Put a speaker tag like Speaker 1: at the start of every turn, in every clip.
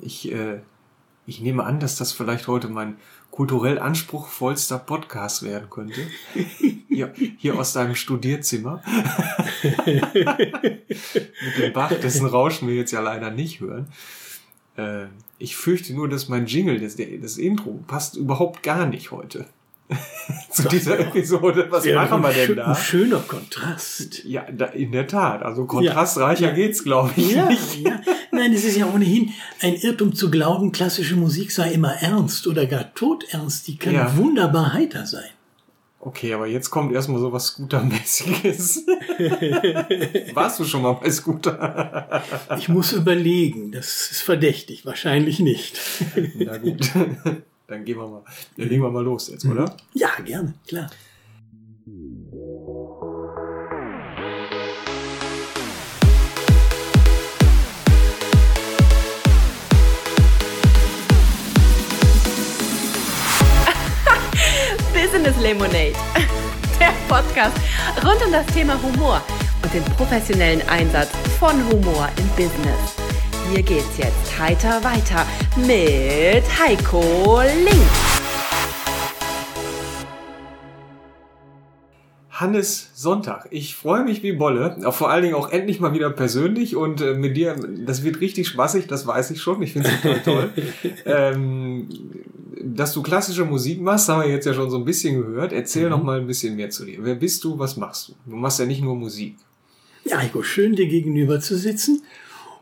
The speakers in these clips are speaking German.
Speaker 1: Ich, äh, ich nehme an, dass das vielleicht heute mein kulturell anspruchsvollster Podcast werden könnte. Hier, hier aus deinem Studierzimmer. Mit dem Bach, dessen Rauschen wir jetzt ja leider nicht hören. Äh, ich fürchte nur, dass mein Jingle, das, das Intro, passt überhaupt gar nicht heute. zu dieser Episode. Was
Speaker 2: Ja,
Speaker 1: machen wir denn
Speaker 2: ein
Speaker 1: da?
Speaker 2: schöner Kontrast.
Speaker 1: Ja, da, in der Tat. Also kontrastreicher
Speaker 2: Ja.
Speaker 1: geht's, glaube ich,
Speaker 2: Ja,
Speaker 1: nicht.
Speaker 2: ja. Nein, es ist ja ohnehin ein Irrtum zu glauben, klassische Musik sei immer ernst oder gar todernst. Die kann
Speaker 1: Ja.
Speaker 2: wunderbar heiter sein.
Speaker 1: Okay, aber jetzt kommt erstmal so was Scooter-mäßiges. Warst du schon mal bei Scooter?
Speaker 2: Ich muss überlegen, das ist verdächtig, wahrscheinlich nicht.
Speaker 1: Na gut. Dann gehen wir mal. Dann legen wir mal los jetzt, oder?
Speaker 2: Ja, gerne, klar.
Speaker 3: Business Lemonade. Der Podcast rund um das Thema Humor und den professionellen Einsatz von Humor im Business. Hier geht's jetzt heiter weiter mit Heiko Link.
Speaker 1: Hannes Sonntag. Ich freue mich wie Bolle. Vor allen Dingen auch endlich mal wieder persönlich und äh, mit dir, das wird richtig spaßig, das weiß ich schon. Ich finde es total toll. ähm, dass du klassische Musik machst, haben wir jetzt ja schon so ein bisschen gehört. Erzähl
Speaker 2: Mhm.
Speaker 1: noch mal ein bisschen mehr zu dir. Wer bist du? Was machst du? Du machst ja nicht nur Musik.
Speaker 2: Ja, Heiko, schön dir gegenüber zu sitzen.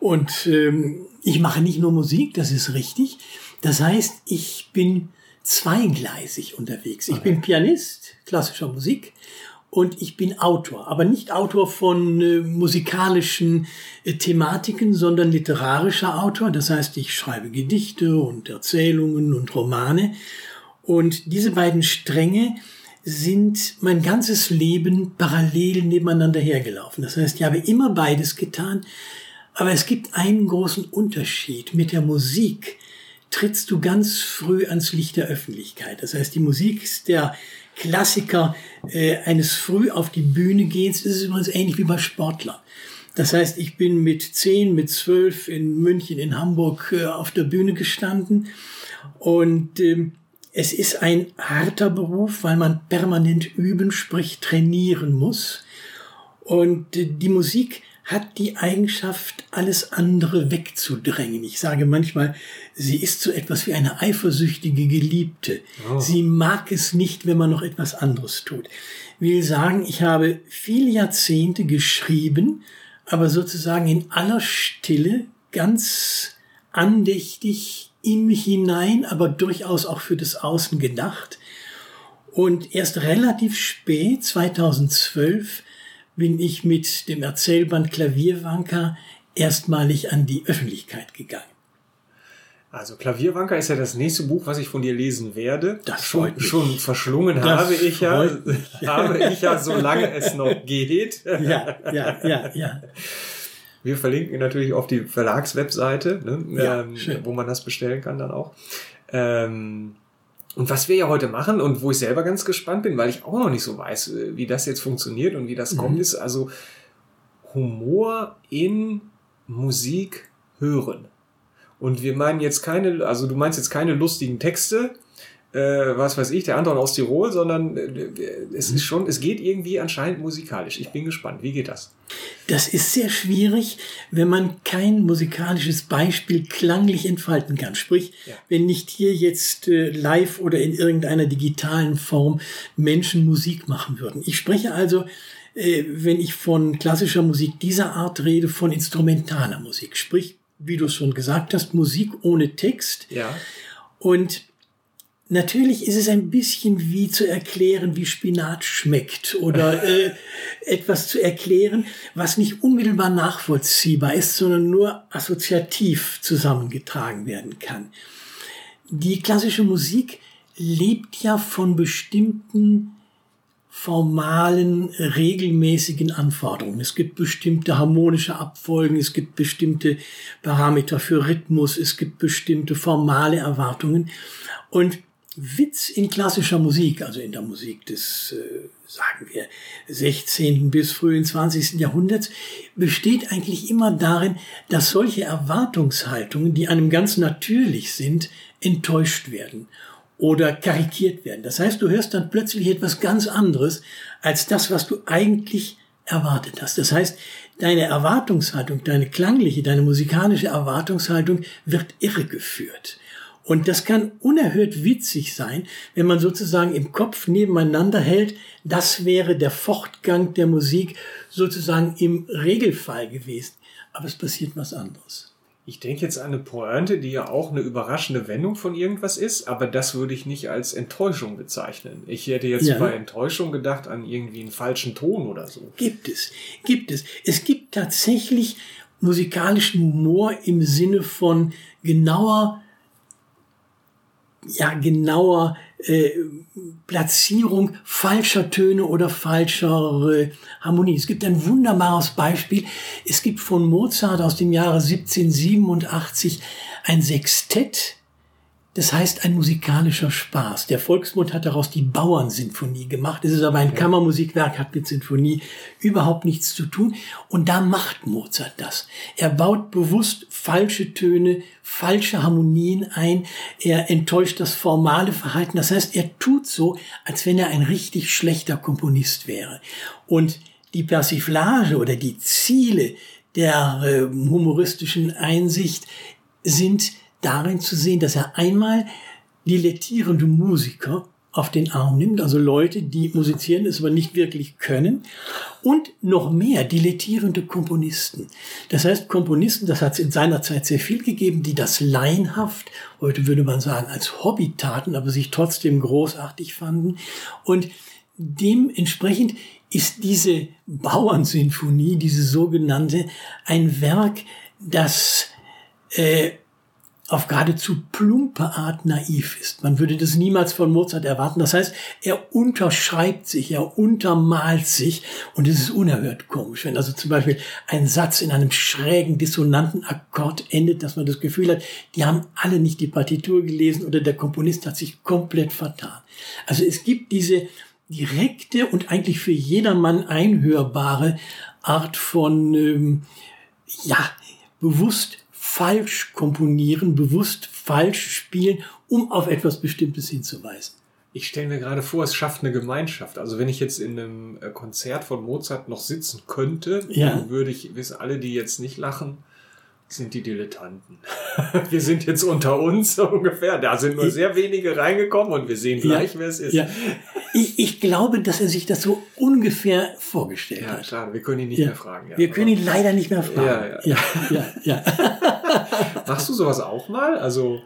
Speaker 2: Und ähm, ich mache nicht nur Musik, das ist richtig. Das heißt, ich bin zweigleisig unterwegs. Ich bin Pianist klassischer Musik und ich bin Autor, aber nicht Autor von äh, musikalischen äh, Thematiken, sondern literarischer Autor. Das heißt, ich schreibe Gedichte und Erzählungen und Romane. Und diese beiden Stränge sind mein ganzes Leben parallel nebeneinander hergelaufen. Das heißt, ich habe immer beides getan. Aber es gibt einen großen Unterschied. Mit der Musik trittst du ganz früh ans Licht der Öffentlichkeit. Das heißt, die Musik ist der Klassiker äh, eines früh auf die Bühne gehens. Ist übrigens ähnlich wie bei Sportlern. Das heißt, ich bin mit zehn, mit zwölf in München, in Hamburg äh, auf der Bühne gestanden und ähm, es ist ein harter Beruf, weil man permanent üben, sprich trainieren muss. Und äh, die Musik hat die Eigenschaft, alles andere wegzudrängen. Ich sage manchmal, sie ist so etwas wie eine eifersüchtige Geliebte. Sie mag es nicht, wenn man noch etwas anderes tut. Will sagen, ich habe viele Jahrzehnte geschrieben, aber sozusagen in aller Stille, ganz andächtig in mich hinein, aber durchaus auch für das Außen gedacht. Und erst relativ spät, 2012, bin ich mit dem Erzählband Klavierwanker erstmalig an die Öffentlichkeit gegangen.
Speaker 1: Also Klavierwanker ist ja das nächste Buch, was ich von dir lesen werde.
Speaker 2: Das
Speaker 1: schon,
Speaker 2: freut mich.
Speaker 1: schon verschlungen
Speaker 2: Das
Speaker 1: habe ich ja, habe ich ja, solange es noch geht.
Speaker 2: Ja, ja, ja, ja.
Speaker 1: Wir verlinken natürlich auf die Verlagswebseite, ne,
Speaker 2: Ja,
Speaker 1: ähm, wo man das bestellen kann dann auch. Ähm, und was wir ja heute machen und wo ich selber ganz gespannt bin, weil ich auch noch nicht so weiß, äh, wie das jetzt funktioniert und wie das
Speaker 2: Mhm.
Speaker 1: kommt, ist also Humor in Musik hören. Und wir meinen jetzt keine, also du meinst jetzt keine lustigen Texte, äh, was weiß ich, der Anton aus Tirol, sondern äh, es ist schon, es geht irgendwie anscheinend musikalisch. Ich bin gespannt. Wie geht das?
Speaker 2: Das ist sehr schwierig, wenn man kein musikalisches Beispiel klanglich entfalten kann. Sprich,
Speaker 1: Ja.
Speaker 2: wenn nicht hier jetzt äh, live oder in irgendeiner digitalen Form Menschen Musik machen würden. Ich spreche also, äh, wenn ich von klassischer Musik dieser Art rede, von instrumentaler Musik. Sprich, wie du es schon gesagt hast, Musik ohne Text.
Speaker 1: Ja.
Speaker 2: Und natürlich ist es ein bisschen wie zu erklären, wie Spinat schmeckt oder äh, etwas zu erklären, was nicht unmittelbar nachvollziehbar ist, sondern nur assoziativ zusammengetragen werden kann. Die klassische Musik lebt ja von bestimmten formalen, regelmäßigen Anforderungen. Es gibt bestimmte harmonische Abfolgen, es gibt bestimmte Parameter für Rhythmus, es gibt bestimmte formale Erwartungen. Und Witz in klassischer Musik, also in der Musik des, äh, sagen wir, 16. bis frühen 20. Jahrhunderts, besteht eigentlich immer darin, dass solche Erwartungshaltungen, die einem ganz natürlich sind, enttäuscht werden oder karikiert werden. Das heißt, du hörst dann plötzlich etwas ganz anderes als das, was du eigentlich erwartet hast. Das heißt, deine Erwartungshaltung, deine klangliche, deine musikalische Erwartungshaltung wird irregeführt. Und das kann unerhört witzig sein, wenn man sozusagen im Kopf nebeneinander hält, das wäre der Fortgang der Musik sozusagen im Regelfall gewesen. Aber es passiert was anderes.
Speaker 1: Ich denke jetzt an eine Pointe, die ja auch eine überraschende Wendung von irgendwas ist, aber das würde ich nicht als Enttäuschung bezeichnen. Ich hätte jetzt ja. bei Enttäuschung gedacht an irgendwie einen falschen Ton oder so.
Speaker 2: Gibt es, gibt es. Es gibt tatsächlich musikalischen Humor im Sinne von genauer ja, genauer äh, Platzierung falscher Töne oder falscher äh, Harmonie. Es gibt ein wunderbares Beispiel. Es gibt von Mozart aus dem Jahre 1787 ein Sextett, das heißt ein musikalischer Spaß. Der Volksmund hat daraus die Bauernsinfonie gemacht. Es ist aber ein Kammermusikwerk, hat mit Sinfonie überhaupt nichts zu tun. Und da macht Mozart das. Er baut bewusst falsche Töne, falsche Harmonien ein. Er enttäuscht das formale Verhalten. Das heißt, er tut so, als wenn er ein richtig schlechter Komponist wäre. Und die Persiflage oder die Ziele der äh, humoristischen Einsicht sind darin zu sehen, dass er einmal dilettierende Musiker auf den Arm nimmt, also Leute, die musizieren, es aber nicht wirklich können, und noch mehr dilettierende Komponisten. Das heißt, Komponisten, das hat es in seiner Zeit sehr viel gegeben, die das laienhaft, heute würde man sagen, als Hobby taten, aber sich trotzdem großartig fanden. Und dementsprechend ist diese Bauernsinfonie, diese sogenannte, ein Werk, das äh, auf geradezu plumpe Art naiv ist. Man würde das niemals von Mozart erwarten. Das heißt, er unterschreibt sich, er untermalt sich und es ist unerhört komisch, wenn also zum Beispiel ein Satz in einem schrägen, dissonanten Akkord endet, dass man das Gefühl hat, die haben alle nicht die Partitur gelesen oder der Komponist hat sich komplett vertan. Also es gibt diese direkte und eigentlich für jedermann einhörbare Art von, ähm, ja, bewusst falsch komponieren, bewusst falsch spielen, um auf etwas Bestimmtes hinzuweisen.
Speaker 1: Ich stelle mir gerade vor, es schafft eine Gemeinschaft. Also wenn ich jetzt in einem äh, Konzert von Mozart noch sitzen könnte, ja. dann würde ich, wissen alle, die jetzt nicht lachen, sind die Dilettanten. wir sind jetzt unter uns so ungefähr. Da sind nur sehr wenige reingekommen und wir sehen gleich, ja, wer es ist. Ja.
Speaker 2: Ich, ich glaube, dass er sich das so ungefähr vorgestellt
Speaker 1: ja,
Speaker 2: hat. Ja,
Speaker 1: klar, wir können ihn nicht mehr fragen.
Speaker 2: wir können ihn leider nicht mehr fragen.
Speaker 1: Ja, ja. ja, Machst du sowas auch mal? Also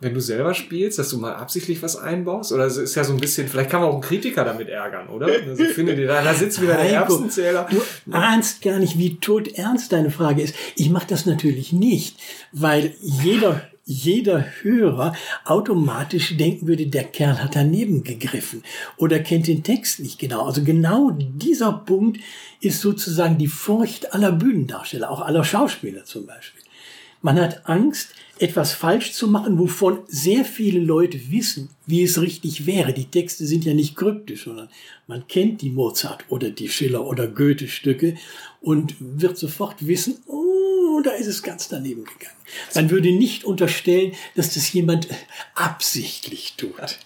Speaker 1: wenn du selber spielst, dass du mal absichtlich was einbaust? Oder es ist ja so ein bisschen, vielleicht kann man auch einen Kritiker damit ärgern, oder? Also ich finde, da sitzt wieder der Erbsenzähler.
Speaker 2: Du ahnst gar nicht, wie tot ernst deine Frage ist. Ich mache das natürlich nicht, weil jeder jeder Hörer automatisch denken würde, der Kerl hat daneben gegriffen oder kennt den Text nicht genau. Also genau dieser Punkt ist sozusagen die Furcht aller Bühnendarsteller, auch aller Schauspieler zum Beispiel. Man hat Angst, etwas falsch zu machen, wovon sehr viele Leute wissen, wie es richtig wäre. Die Texte sind ja nicht kryptisch, sondern man kennt die Mozart oder die Schiller oder Goethe Stücke und wird sofort wissen, oh, da ist es ganz daneben gegangen. Man würde nicht unterstellen, dass das jemand absichtlich tut.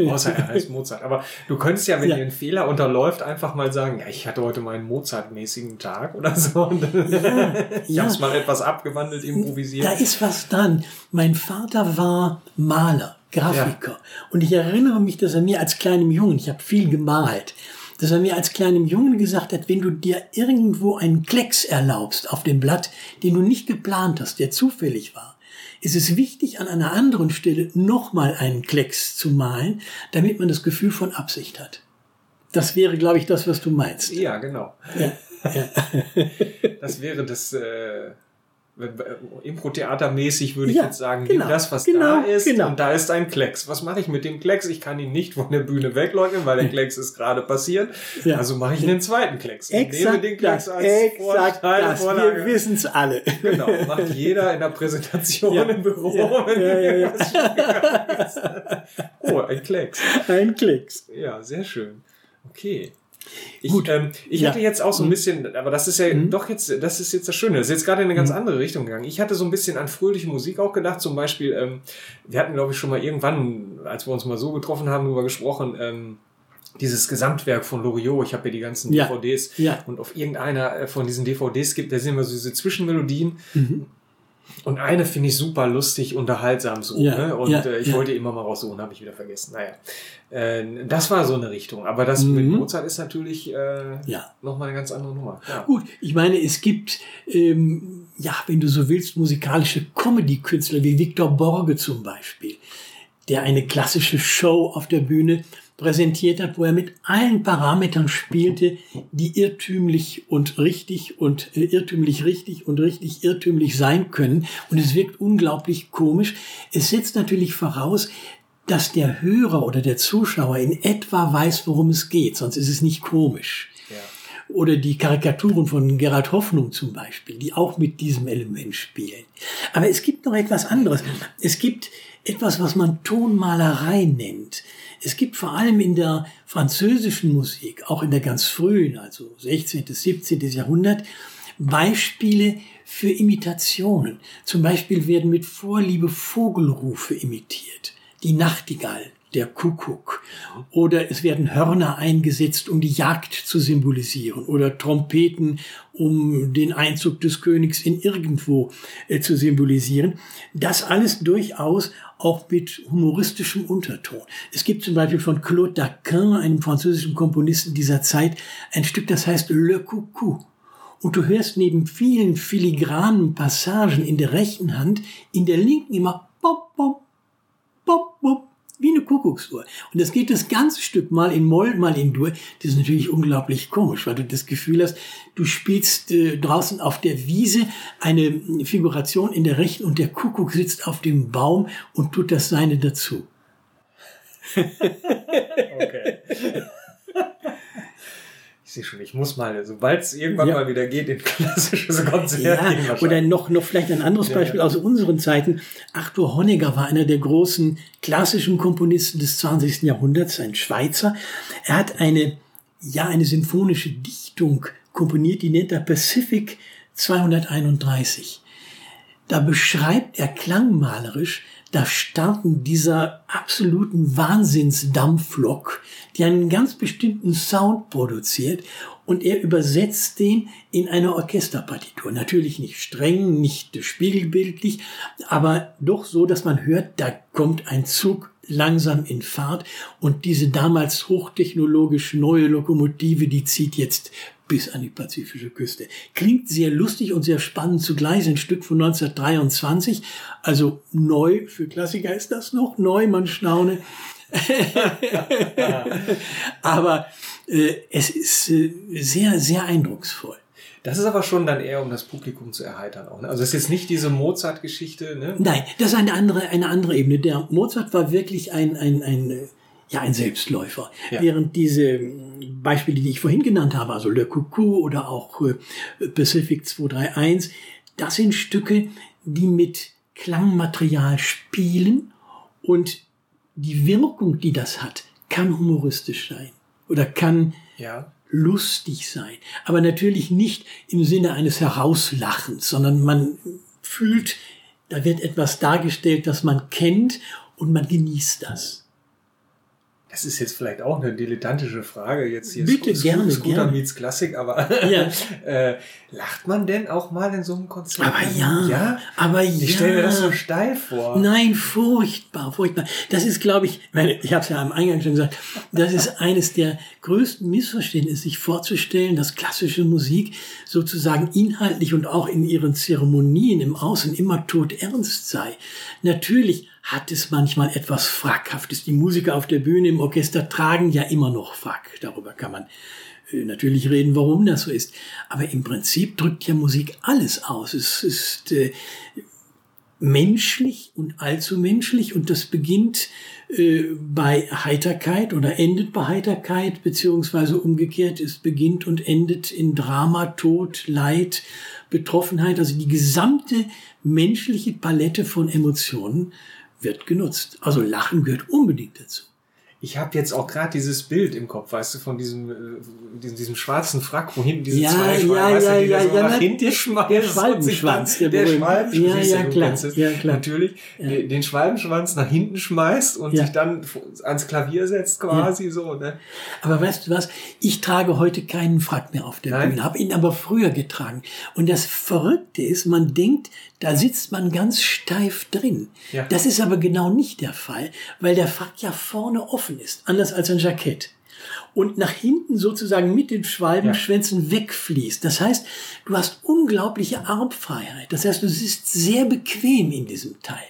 Speaker 1: Außer er heißt Mozart. Aber du könntest ja, wenn ja. dir ein Fehler unterläuft, einfach mal sagen, ja, ich hatte heute meinen Mozart-mäßigen Tag oder so. Und ja, ich ja. habe es mal etwas abgewandelt, improvisiert.
Speaker 2: Da ist was dran. Mein Vater war Maler. Grafiker. Ja. Und ich erinnere mich, dass er mir als kleinem Jungen, ich habe viel gemalt, dass er mir als kleinem Jungen gesagt hat, wenn du dir irgendwo einen Klecks erlaubst auf dem Blatt, den du nicht geplant hast, der zufällig war, ist es wichtig, an einer anderen Stelle nochmal einen Klecks zu malen, damit man das Gefühl von Absicht hat. Das wäre, glaube ich, das, was du meinst.
Speaker 1: Ja, genau. Ja, ja. das wäre das, äh, Impro-Theatermäßig würde
Speaker 2: Ja,
Speaker 1: ich jetzt sagen,
Speaker 2: genau,
Speaker 1: das, was
Speaker 2: genau,
Speaker 1: da ist,
Speaker 2: genau.
Speaker 1: und da ist ein Klecks. Was mache ich mit dem Klecks? Ich kann ihn nicht von der Bühne wegleugnen, weil der Klecks ist gerade passiert.
Speaker 2: Ja.
Speaker 1: Also mache ich einen zweiten Klecks. Und nehme
Speaker 2: Exakt
Speaker 1: den Klecks
Speaker 2: das,
Speaker 1: als
Speaker 2: exakt
Speaker 1: Vorteil,
Speaker 2: das.
Speaker 1: Vorlage.
Speaker 2: Wir wissen es alle.
Speaker 1: Genau, macht jeder in der Präsentation
Speaker 2: Ja.
Speaker 1: im Büro.
Speaker 2: Ja, ja, ja, ja.
Speaker 1: Oh, ein Klecks.
Speaker 2: Ein Klicks.
Speaker 1: Ja, sehr schön. Okay. Ich,
Speaker 2: Gut.
Speaker 1: ähm, ich
Speaker 2: Ja. Mhm.
Speaker 1: hatte jetzt auch so ein bisschen, aber das ist ja doch jetzt, das ist jetzt das Schöne. Das ist jetzt gerade in eine
Speaker 2: Mhm.
Speaker 1: ganz andere Richtung gegangen. Ich hatte so ein bisschen an fröhliche Musik auch gedacht. Zum Beispiel, ähm, wir hatten, glaube ich, schon mal irgendwann, als wir uns mal so getroffen haben, darüber gesprochen, ähm, dieses Gesamtwerk von Loriot. Ich habe ja die ganzen
Speaker 2: Ja.
Speaker 1: DVDs.
Speaker 2: Ja.
Speaker 1: Und auf irgendeiner äh, von diesen DVDs gibt, da sind immer so diese Zwischenmelodien.
Speaker 2: Mhm.
Speaker 1: Und eine finde ich super lustig, unterhaltsam so.
Speaker 2: Ja,
Speaker 1: ne? Und
Speaker 2: ja,
Speaker 1: äh, ich
Speaker 2: ja.
Speaker 1: wollte immer mal raussuchen, habe ich wieder vergessen. Naja, äh, das war so eine Richtung. Aber das mit
Speaker 2: Mhm.
Speaker 1: Mozart ist natürlich äh,
Speaker 2: Ja.
Speaker 1: nochmal eine ganz andere Nummer. Ja.
Speaker 2: Gut, ich meine, es gibt, ähm, ja, wenn du so willst, musikalische Comedy-Künstler wie Victor Borge zum Beispiel, der eine klassische Show auf der Bühne präsentiert hat, wo er mit allen Parametern spielte, die irrtümlich und richtig und äh, irrtümlich richtig und richtig irrtümlich sein können. Und es wirkt unglaublich komisch. Es setzt natürlich voraus, dass der Hörer oder der Zuschauer in etwa weiß, worum es geht, sonst ist es nicht komisch.
Speaker 1: Ja.
Speaker 2: Oder die Karikaturen von Gerhard Hoffnung zum Beispiel, die auch mit diesem Element spielen. Aber es gibt noch etwas anderes. Es gibt etwas, was man Tonmalerei nennt. Es gibt vor allem in der französischen Musik, auch in der ganz frühen, also 16., 17. Jahrhundert, Beispiele für Imitationen. Zum Beispiel werden mit Vorliebe Vogelrufe imitiert. Die Nachtigall, der Kuckuck. Oder es werden Hörner eingesetzt, um die Jagd zu symbolisieren. Oder Trompeten, um den Einzug des Königs in irgendwo äh, zu symbolisieren. Das alles durchaus auch mit humoristischem Unterton. Es gibt zum Beispiel von Claude Daquin, einem französischen Komponisten dieser Zeit, ein Stück, das heißt Le Coucou. Und du hörst neben vielen filigranen Passagen in der rechten Hand, in der linken immer bop, bop, bop, bop, wie eine Kuckucksuhr. Und das geht das ganze Stück mal in Moll, mal in Dur. Das ist natürlich unglaublich komisch, weil du das Gefühl hast, du spielst äh, draußen auf der Wiese eine Figuration in der rechten und der Kuckuck sitzt auf dem Baum und tut das seine dazu.
Speaker 1: Okay. Ich sehe schon, ich muss mal, sobald es irgendwann
Speaker 2: Ja.
Speaker 1: mal wieder geht, in klassisches Konzert
Speaker 2: Ja,
Speaker 1: gehen
Speaker 2: oder noch, noch vielleicht ein anderes
Speaker 1: Ja,
Speaker 2: Beispiel
Speaker 1: ja.
Speaker 2: aus unseren Zeiten. Arthur Honegger war einer der großen klassischen Komponisten des 20. Jahrhunderts, ein Schweizer. Er hat eine, ja, eine symphonische Dichtung komponiert, die nennt er Pacific 231. Da beschreibt er klangmalerisch das Starten dieser absoluten Wahnsinnsdampflok, die einen ganz bestimmten Sound produziert und er übersetzt den in eine Orchesterpartitur. Natürlich nicht streng, nicht spiegelbildlich, aber doch so, dass man hört, da kommt ein Zug langsam in Fahrt und diese damals hochtechnologisch neue Lokomotive, die zieht jetzt bis an die pazifische Küste. Klingt sehr lustig und sehr spannend zugleich, ein Stück von 1923, also neu, für Klassiker ist das noch neu, man staune. Aber äh, es ist äh, sehr, sehr eindrucksvoll.
Speaker 1: Das ist aber schon dann eher, um das Publikum zu erheitern auch. Ne? Also es ist jetzt nicht diese Mozart-Geschichte, ne?
Speaker 2: Nein, das ist eine andere, eine andere Ebene. Der Mozart war wirklich ein, ein, ein, äh, ja, ein Selbstläufer.
Speaker 1: Ja.
Speaker 2: Während diese ähm, Beispiele, die ich vorhin genannt habe, also Le Coucou oder auch äh, Pacific 231, das sind Stücke, die mit Klangmaterial spielen und die Wirkung, die das hat, kann humoristisch sein oder kann
Speaker 1: Ja.
Speaker 2: lustig sein. Aber natürlich nicht im Sinne eines Herauslachens, sondern man fühlt, da wird etwas dargestellt, das man kennt und man genießt das.
Speaker 1: Das ist jetzt vielleicht auch eine dilettantische Frage. Jetzt hier
Speaker 2: Bitte,
Speaker 1: Sco-
Speaker 2: gerne,
Speaker 1: Scooter
Speaker 2: gerne.
Speaker 1: meets Klassik, aber
Speaker 2: Ja.
Speaker 1: äh, lacht man denn auch mal in so einem Konzert?
Speaker 2: Aber ja,
Speaker 1: Ja?
Speaker 2: aber ja.
Speaker 1: Ich stelle mir das so steil vor.
Speaker 2: Nein, furchtbar, furchtbar. Das ist, glaube ich, meine, ich habe es ja am Eingang schon gesagt, das ist eines der größten Missverständnisse, sich vorzustellen, dass klassische Musik sozusagen inhaltlich und auch in ihren Zeremonien im Außen immer todernst sei. Natürlich hat es manchmal etwas Frackhaftes. Die Musiker auf der Bühne im Orchester tragen ja immer noch Frack. Darüber kann man äh, natürlich reden, warum das so ist. Aber im Prinzip drückt ja Musik alles aus. Es ist äh, menschlich und allzu menschlich und das beginnt äh, bei Heiterkeit oder endet bei Heiterkeit, beziehungsweise umgekehrt, es beginnt und endet in Drama, Tod, Leid, Betroffenheit. Also die gesamte menschliche Palette von Emotionen wird genutzt. Also Lachen gehört unbedingt dazu.
Speaker 1: Ich habe jetzt auch gerade dieses Bild im Kopf, weißt du, von diesem, äh, diesem, diesem schwarzen Frack, wo hinten diese
Speaker 2: Ja,
Speaker 1: zwei
Speaker 2: ja,
Speaker 1: Schweine, weißt
Speaker 2: ja,
Speaker 1: du, die
Speaker 2: ja,
Speaker 1: so
Speaker 2: ja,
Speaker 1: nach
Speaker 2: na,
Speaker 1: hinten schmeißen
Speaker 2: der Schwalbenschwanz, der
Speaker 1: der. Schwalbenschwanz,
Speaker 2: Ja, ja, klar, ja, klar.
Speaker 1: Natürlich, den- den Schwalbenschwanz nach hinten schmeißt und
Speaker 2: Ja.
Speaker 1: sich dann ans Klavier setzt quasi so, ne?
Speaker 2: Aber weißt du was? Ich trage heute keinen Frack mehr auf der
Speaker 1: Nein.
Speaker 2: Bühne, habe ihn aber früher getragen. Und das Verrückte ist, man denkt, da sitzt man ganz steif drin.
Speaker 1: Ja.
Speaker 2: Das ist aber genau nicht der Fall, weil der Frack ja vorne offen ist, anders als ein Jackett. Und nach hinten sozusagen mit den Schwalbenschwänzen wegfließt. Das heißt, du hast unglaubliche Armfreiheit. Das heißt, du sitzt sehr bequem in diesem Teil.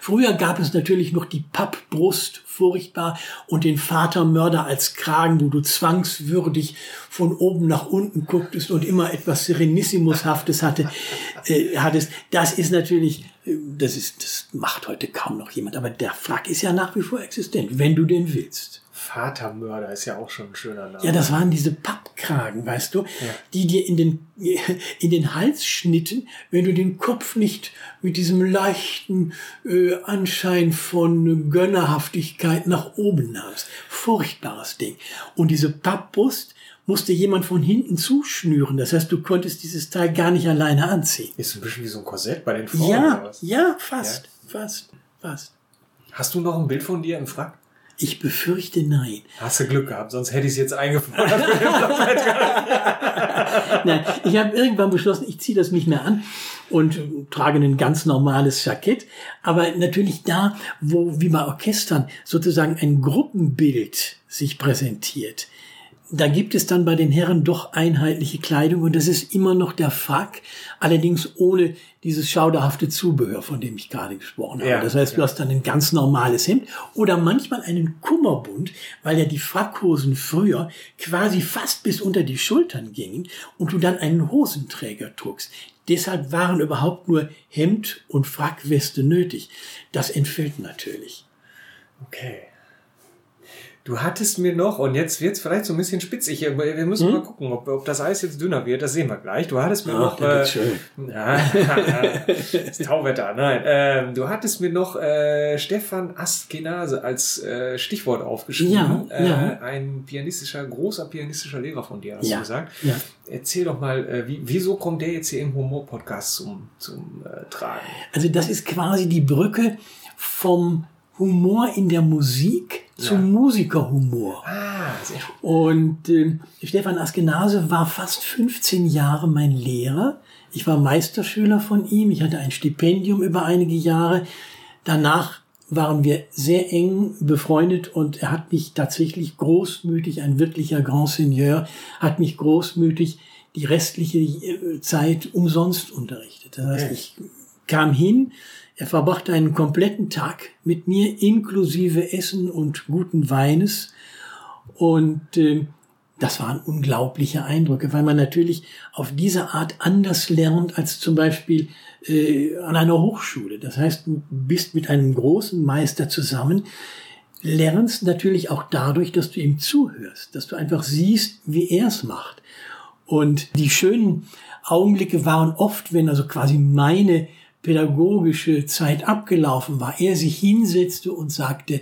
Speaker 2: Früher gab es natürlich noch die Pappbrust, furchtbar, und den Vatermörder als Kragen, wo du zwangswürdig von oben nach unten gucktest und immer etwas Serenissimushaftes hatte, äh, hattest. Das ist natürlich, äh, das ist, das macht heute kaum noch jemand, aber der Frack ist ja nach wie vor existent, wenn du den willst.
Speaker 1: Vatermörder ist ja auch schon ein schöner Name.
Speaker 2: Ja, das waren diese Pappkragen, weißt du, die dir in den, in den Hals schnitten, wenn du den Kopf nicht mit diesem leichten äh, Anschein von Gönnerhaftigkeit nach oben nahmst. Furchtbares Ding. Und diese Pappbrust musste jemand von hinten zuschnüren. Das heißt, du konntest dieses Teil gar nicht alleine anziehen.
Speaker 1: Ist ein bisschen wie so ein Korsett bei den Frauen oder
Speaker 2: Ja,
Speaker 1: was?
Speaker 2: ja, fast, fast, fast.
Speaker 1: Hast du noch ein Bild von dir im Frack?
Speaker 2: Ich befürchte nein.
Speaker 1: Hast du Glück gehabt, sonst hätte ich es jetzt eingefordert.
Speaker 2: Nein, ich habe irgendwann beschlossen, ich ziehe das nicht mehr an und trage ein ganz normales Jackett. Aber natürlich da, wo wie bei Orchestern sozusagen ein Gruppenbild sich präsentiert, da gibt es dann bei den Herren doch einheitliche Kleidung und das ist immer noch der Frack, allerdings ohne dieses schauderhafte Zubehör, von dem ich gerade gesprochen habe.
Speaker 1: Ja,
Speaker 2: das heißt, du hast dann ein ganz normales Hemd oder manchmal einen Kummerbund, weil ja die Frackhosen früher quasi fast bis unter die Schultern gingen und du dann einen Hosenträger trugst. Deshalb waren überhaupt nur Hemd und Frackweste nötig. Das entfällt natürlich.
Speaker 1: Okay. Du hattest mir noch, und jetzt wird's vielleicht so ein bisschen spitzig, aber wir müssen mal gucken, ob, ob das Eis jetzt dünner wird, das sehen wir gleich. Du hattest mir
Speaker 2: Ach,
Speaker 1: noch, äh,
Speaker 2: wird schön.
Speaker 1: ja, das Tauwetter, nein, ähm, du hattest mir noch äh, Stefan Askenase als äh, Stichwort aufgeschrieben.
Speaker 2: Ja,
Speaker 1: äh,
Speaker 2: ja.
Speaker 1: Ein pianistischer, großer pianistischer Lehrer von dir, hast
Speaker 2: Ja,
Speaker 1: du gesagt.
Speaker 2: ja.
Speaker 1: Erzähl doch mal, äh, wie, wieso kommt der jetzt hier im Humor-Podcast zum, zum äh, Tragen?
Speaker 2: Also das ist quasi die Brücke vom Humor in der Musik zum Musikerhumor.
Speaker 1: Ah, sehr schön.
Speaker 2: Und ähm, Stefan Askenase war fast 15 Jahre mein Lehrer. Ich war Meisterschüler von ihm. Ich hatte ein Stipendium über einige Jahre. Danach waren wir sehr eng befreundet und er hat mich tatsächlich großmütig, ein wirklicher Grand Seigneur, hat mich großmütig die restliche äh, Zeit umsonst unterrichtet. Das heißt, ich kam hin, er verbrachte einen kompletten Tag mit mir inklusive Essen und guten Weines und äh, das waren unglaubliche Eindrücke, weil man natürlich auf diese Art anders lernt als zum Beispiel äh, an einer Hochschule. Das heißt, du bist mit einem großen Meister zusammen, lernst natürlich auch dadurch, dass du ihm zuhörst, dass du einfach siehst, wie er es macht. Und die schönen Augenblicke waren oft, wenn also quasi meine pädagogische Zeit abgelaufen war, er sich hinsetzte und sagte,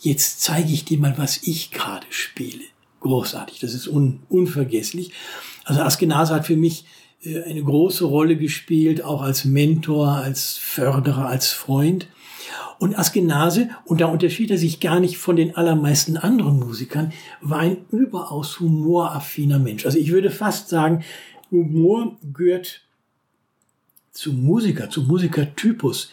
Speaker 2: jetzt zeige ich dir mal, was ich gerade spiele. Großartig, das ist un unvergesslich. Also Askenase hat für mich äh, eine große Rolle gespielt, auch als Mentor, als Förderer, als Freund. Und Askenase, und da unterschied er sich gar nicht von den allermeisten anderen Musikern, war ein überaus humoraffiner Mensch. Also ich würde fast sagen, Humor gehört zum Musiker, zum Musikertypus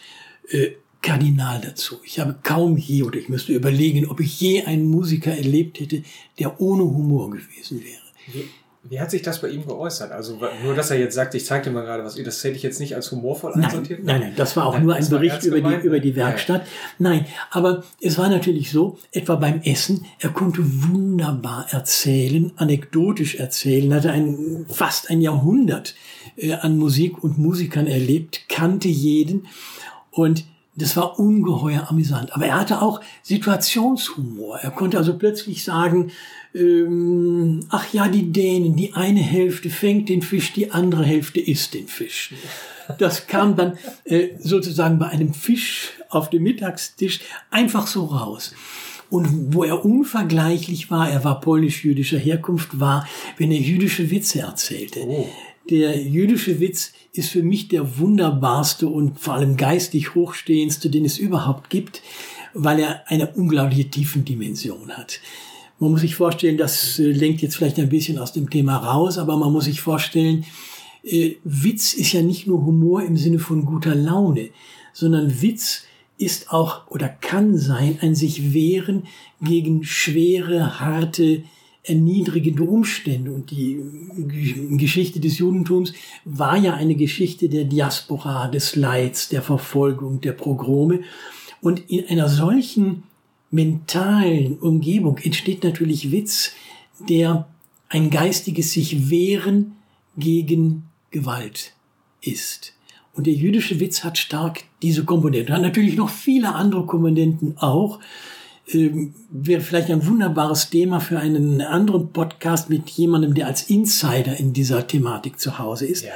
Speaker 2: äh, kardinal dazu. Ich habe kaum je, oder ich müsste überlegen, ob ich je einen Musiker erlebt hätte, der ohne Humor gewesen wäre.
Speaker 1: Wie hat sich das bei ihm geäußert? Also nur, dass er jetzt sagt, ich zeig dir mal gerade was, das hätte ich jetzt nicht als humorvoll
Speaker 2: Nein,
Speaker 1: einsortiert.
Speaker 2: nein, nein, das war auch
Speaker 1: Nein,
Speaker 2: nur ein Bericht über die, über die
Speaker 1: ne?
Speaker 2: Werkstatt. Nein, aber es war natürlich so, etwa beim Essen, er konnte wunderbar erzählen, anekdotisch erzählen, hatte ein, fast ein Jahrhundert äh, an Musik und Musikern erlebt, kannte jeden und das war ungeheuer amüsant. Aber er hatte auch Situationshumor. Er konnte also plötzlich sagen, ähm, ach ja, die Dänen, die eine Hälfte fängt den Fisch, die andere Hälfte isst den Fisch. Das kam dann äh, sozusagen bei einem Fisch auf dem Mittagstisch einfach so raus. Und wo er unvergleichlich war, er war polnisch-jüdischer Herkunft, war, wenn er jüdische Witze erzählte.
Speaker 1: Oh.
Speaker 2: Der jüdische Witz ist für mich der wunderbarste und vor allem geistig hochstehendste, den es überhaupt gibt, weil er eine unglaubliche Tiefendimension hat. Man muss sich vorstellen, das äh, lenkt jetzt vielleicht ein bisschen aus dem Thema raus, aber man muss sich vorstellen, äh, Witz ist ja nicht nur Humor im Sinne von guter Laune, sondern Witz ist auch oder kann sein ein sich wehren gegen schwere, harte, erniedrigende Umstände. Und die Geschichte des Judentums war ja eine Geschichte der Diaspora, des Leids, der Verfolgung, der Progrome. Und in einer solchen mentalen Umgebung entsteht natürlich Witz, der ein geistiges sich wehren gegen Gewalt ist. Und der jüdische Witz hat stark diese Komponente. Hat natürlich noch viele andere Komponenten auch. Ähm, wäre vielleicht ein wunderbares Thema für einen anderen Podcast mit jemandem, der als Insider in dieser Thematik zu Hause ist.
Speaker 1: Ja.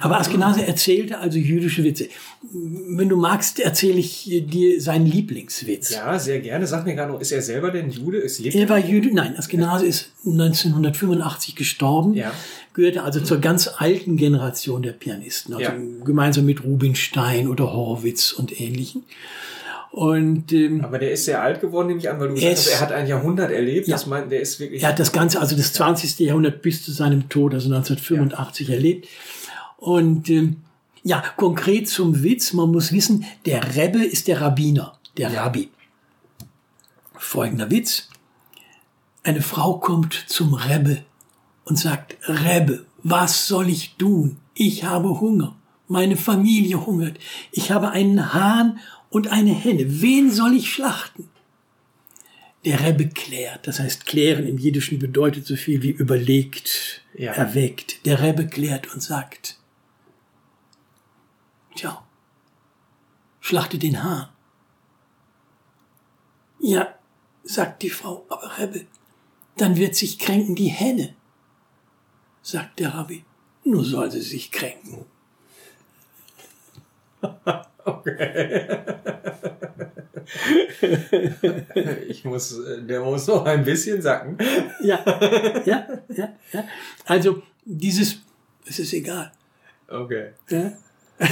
Speaker 2: Aber Askenaze erzählte also jüdische Witze. Wenn du magst, erzähle ich dir seinen Lieblingswitz.
Speaker 1: Ja, sehr gerne. Sag mir gerade noch, ist er selber denn Jude? Ist lebt
Speaker 2: Er war Jude, nein, Askenaze ist 1985 gestorben,
Speaker 1: Ja.
Speaker 2: gehörte also zur ganz alten Generation der Pianisten, also
Speaker 1: Ja.
Speaker 2: gemeinsam mit Rubinstein oder Horowitz und ähnlichen. Und ähm,
Speaker 1: Aber der ist sehr alt geworden, nehme ich an, weil du
Speaker 2: Er
Speaker 1: gesagt hast,
Speaker 2: ist-
Speaker 1: er hat ein Jahrhundert erlebt.
Speaker 2: Ja.
Speaker 1: Das meint, der ist wirklich.
Speaker 2: er hat das Ganze, also das 20. Jahrhundert bis zu seinem Tod, also 1985 erlebt. Und ähm, ja, konkret zum Witz, man muss wissen, der Rebbe ist der Rabbiner, der Rabbi. Folgender Witz. Eine Frau kommt zum Rebbe und sagt, Rebbe, was soll ich tun? Ich habe Hunger. Meine Familie hungert. Ich habe einen Hahn und eine Henne. Wen soll ich schlachten? Der Rebbe klärt. Das heißt, klären im Jiddischen bedeutet so viel wie überlegt,
Speaker 1: Ja.
Speaker 2: erweckt. Der Rebbe klärt und sagt, tja, schlachte den Hahn. Ja, sagt die Frau, aber Rebbe, dann wird sich kränken die Henne. Sagt der Rabbi, nur soll sie sich kränken.
Speaker 1: ich muss, äh, der muss noch ein bisschen sacken.
Speaker 2: Ja, ja, ja, ja. Also dieses, es ist egal.
Speaker 1: Okay.
Speaker 2: Ja?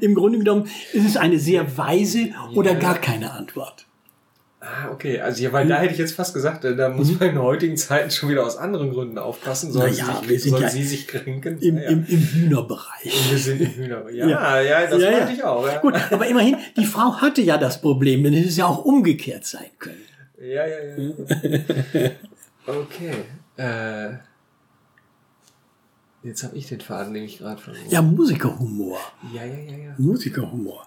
Speaker 2: Im Grunde genommen ist es eine sehr weise oder gar keine Antwort.
Speaker 1: Ah, okay. Also ja, weil da hätte ich jetzt fast gesagt, äh, da muss man in heutigen Zeiten schon wieder aus anderen Gründen aufpassen. Sollen,
Speaker 2: Na ja,
Speaker 1: sie, sich, sollen
Speaker 2: ja
Speaker 1: sie sich kränken?
Speaker 2: Im,
Speaker 1: Ja,
Speaker 2: im, im Hühnerbereich.
Speaker 1: Wir sind im Hühner. Ja,
Speaker 2: Ja.
Speaker 1: ja, das
Speaker 2: Ja,
Speaker 1: meinte ich auch. Ja.
Speaker 2: Gut, aber immerhin, die Frau hatte ja das Problem, denn es ist ja auch umgekehrt sein können.
Speaker 1: Ja, ja, ja. Okay. Äh, jetzt habe ich den Faden nämlich gerade verloren.
Speaker 2: Ja, Musikerhumor.
Speaker 1: ja, ja, ja, ja.
Speaker 2: Musikerhumor.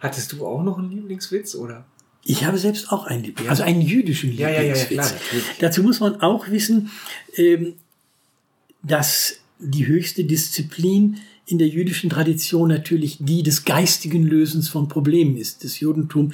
Speaker 1: Hattest du auch noch einen Lieblingswitz, oder?
Speaker 2: Ich habe selbst auch einen Lieblings, also einen jüdischen
Speaker 1: Ja, ja, ja, ja,
Speaker 2: Lieblingswitz. Dazu muss man auch wissen, ähm, dass die höchste Disziplin in der jüdischen Tradition natürlich die des geistigen Lösens von Problemen ist. Das Judentum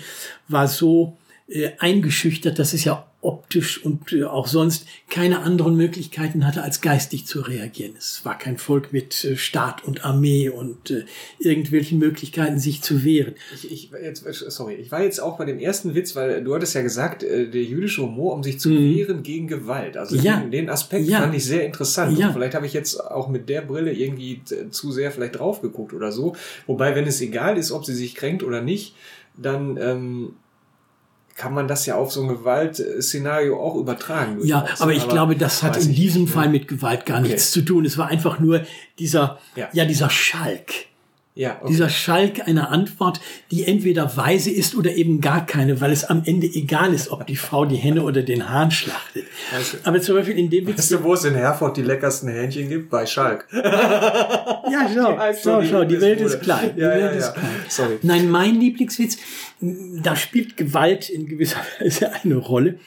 Speaker 2: war so äh, eingeschüchtert, dass es ja optisch und äh, auch sonst keine anderen Möglichkeiten hatte, als geistig zu reagieren. Es war kein Volk mit äh, Staat und Armee und äh, irgendwelchen Möglichkeiten, sich zu wehren.
Speaker 1: Ich, ich jetzt, sorry, ich war jetzt auch bei dem ersten Witz, weil du hattest ja gesagt, der jüdische Humor, um sich zu wehren gegen Gewalt. Also
Speaker 2: Mhm. Ja.
Speaker 1: den, Aspekt
Speaker 2: Ja.
Speaker 1: fand ich sehr interessant.
Speaker 2: Ja.
Speaker 1: Und vielleicht habe ich jetzt auch mit der Brille irgendwie zu sehr vielleicht drauf geguckt oder so. Wobei, wenn es egal ist, ob sie sich kränkt oder nicht, dann ähm, kann man das ja auf so ein Gewaltszenario auch übertragen.
Speaker 2: Ja,
Speaker 1: durchaus.
Speaker 2: aber ich glaube, das hat in diesem
Speaker 1: nicht, ne?
Speaker 2: Fall mit Gewalt gar
Speaker 1: Okay.
Speaker 2: nichts zu tun. Es war einfach nur dieser,
Speaker 1: Ja.
Speaker 2: ja, dieser Schalk.
Speaker 1: Ja, okay.
Speaker 2: Dieser Schalk einer Antwort, die entweder weise ist oder eben gar keine, weil es am Ende egal ist, ob die Frau die Henne oder den Hahn schlachtet.
Speaker 1: Also-
Speaker 2: Aber zum Beispiel in dem Witz,
Speaker 1: Weißt du, wo es in Herford die leckersten Hähnchen gibt? Bei Schalk.
Speaker 2: ja, schau, schau,
Speaker 1: die
Speaker 2: schau, die Welt ist klein. Die
Speaker 1: Ja,
Speaker 2: Welt
Speaker 1: ja,
Speaker 2: ist klein.
Speaker 1: Sorry.
Speaker 2: Nein, mein Lieblingswitz, da spielt Gewalt in gewisser Weise eine Rolle.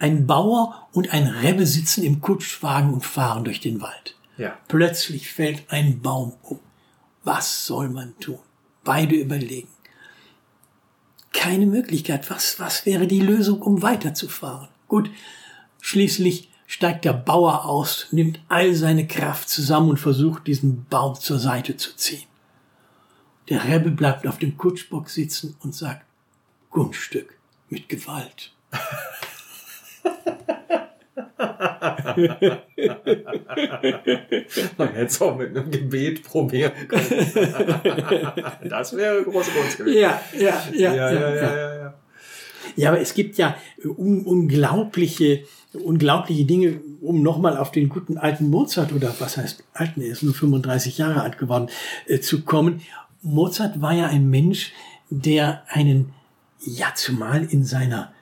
Speaker 2: Ein Bauer und ein Rebbe sitzen im Kutschwagen und fahren durch den Wald.
Speaker 1: Ja.
Speaker 2: Plötzlich fällt ein Baum um. Was soll man tun? Beide überlegen. Keine Möglichkeit. Was, was wäre die Lösung, um weiterzufahren? Gut, schließlich steigt der Bauer aus, nimmt all seine Kraft zusammen und versucht, diesen Baum zur Seite zu ziehen. Der Rebbe bleibt auf dem Kutschbock sitzen und sagt, Kunststück mit Gewalt.
Speaker 1: Man hätte es auch mit einem Gebet probieren können. das wäre große Kunst gewesen.
Speaker 2: Ja, ja,
Speaker 1: Ja, ja, ja, ja, ja.
Speaker 2: Ja, aber es gibt ja äh, un unglaubliche, unglaubliche Dinge, um nochmal auf den guten alten Mozart oder was heißt alten, er ist nur 35 Jahre alt geworden, äh, zu kommen. Mozart war ja ein Mensch, der einen, ja zumal in seiner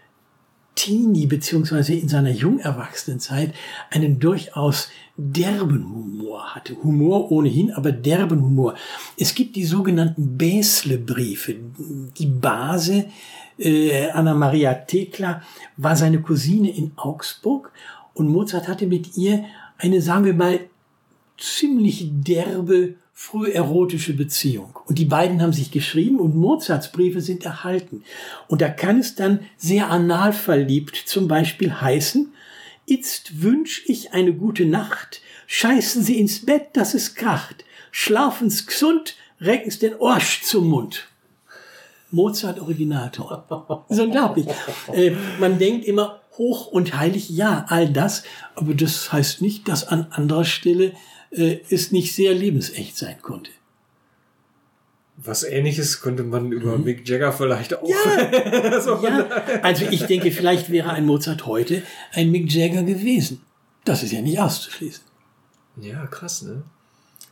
Speaker 2: Teenie beziehungsweise in seiner jung erwachsenen Zeit einen durchaus derben Humor hatte. Humor ohnehin, aber derben Humor. Es gibt die sogenannten Bäsle-Briefe. Die Base, äh, Anna Maria Thekla, war seine Cousine in Augsburg und Mozart hatte mit ihr eine, sagen wir mal, ziemlich derbe, früherotische Beziehung. Und die beiden haben sich geschrieben und Mozarts Briefe sind erhalten. Und da kann es dann sehr anal verliebt zum Beispiel heißen, Itzt wünsch ich eine gute Nacht, scheißen Sie ins Bett, dass es kracht, schlafen's gesund, recken's den Orsch zum Mund. Mozart Originator. Das ist unglaublich. Äh, man denkt immer hoch und heilig, ja, all das, aber das heißt nicht, dass an anderer Stelle es nicht sehr lebensecht sein konnte.
Speaker 1: Was ähnliches könnte man über Mick Jagger vielleicht auch.
Speaker 2: Ja,
Speaker 1: so
Speaker 2: ja. Also ich denke, vielleicht wäre ein Mozart heute ein Mick Jagger gewesen. Das ist ja nicht auszuschließen.
Speaker 1: Ja, krass, ne?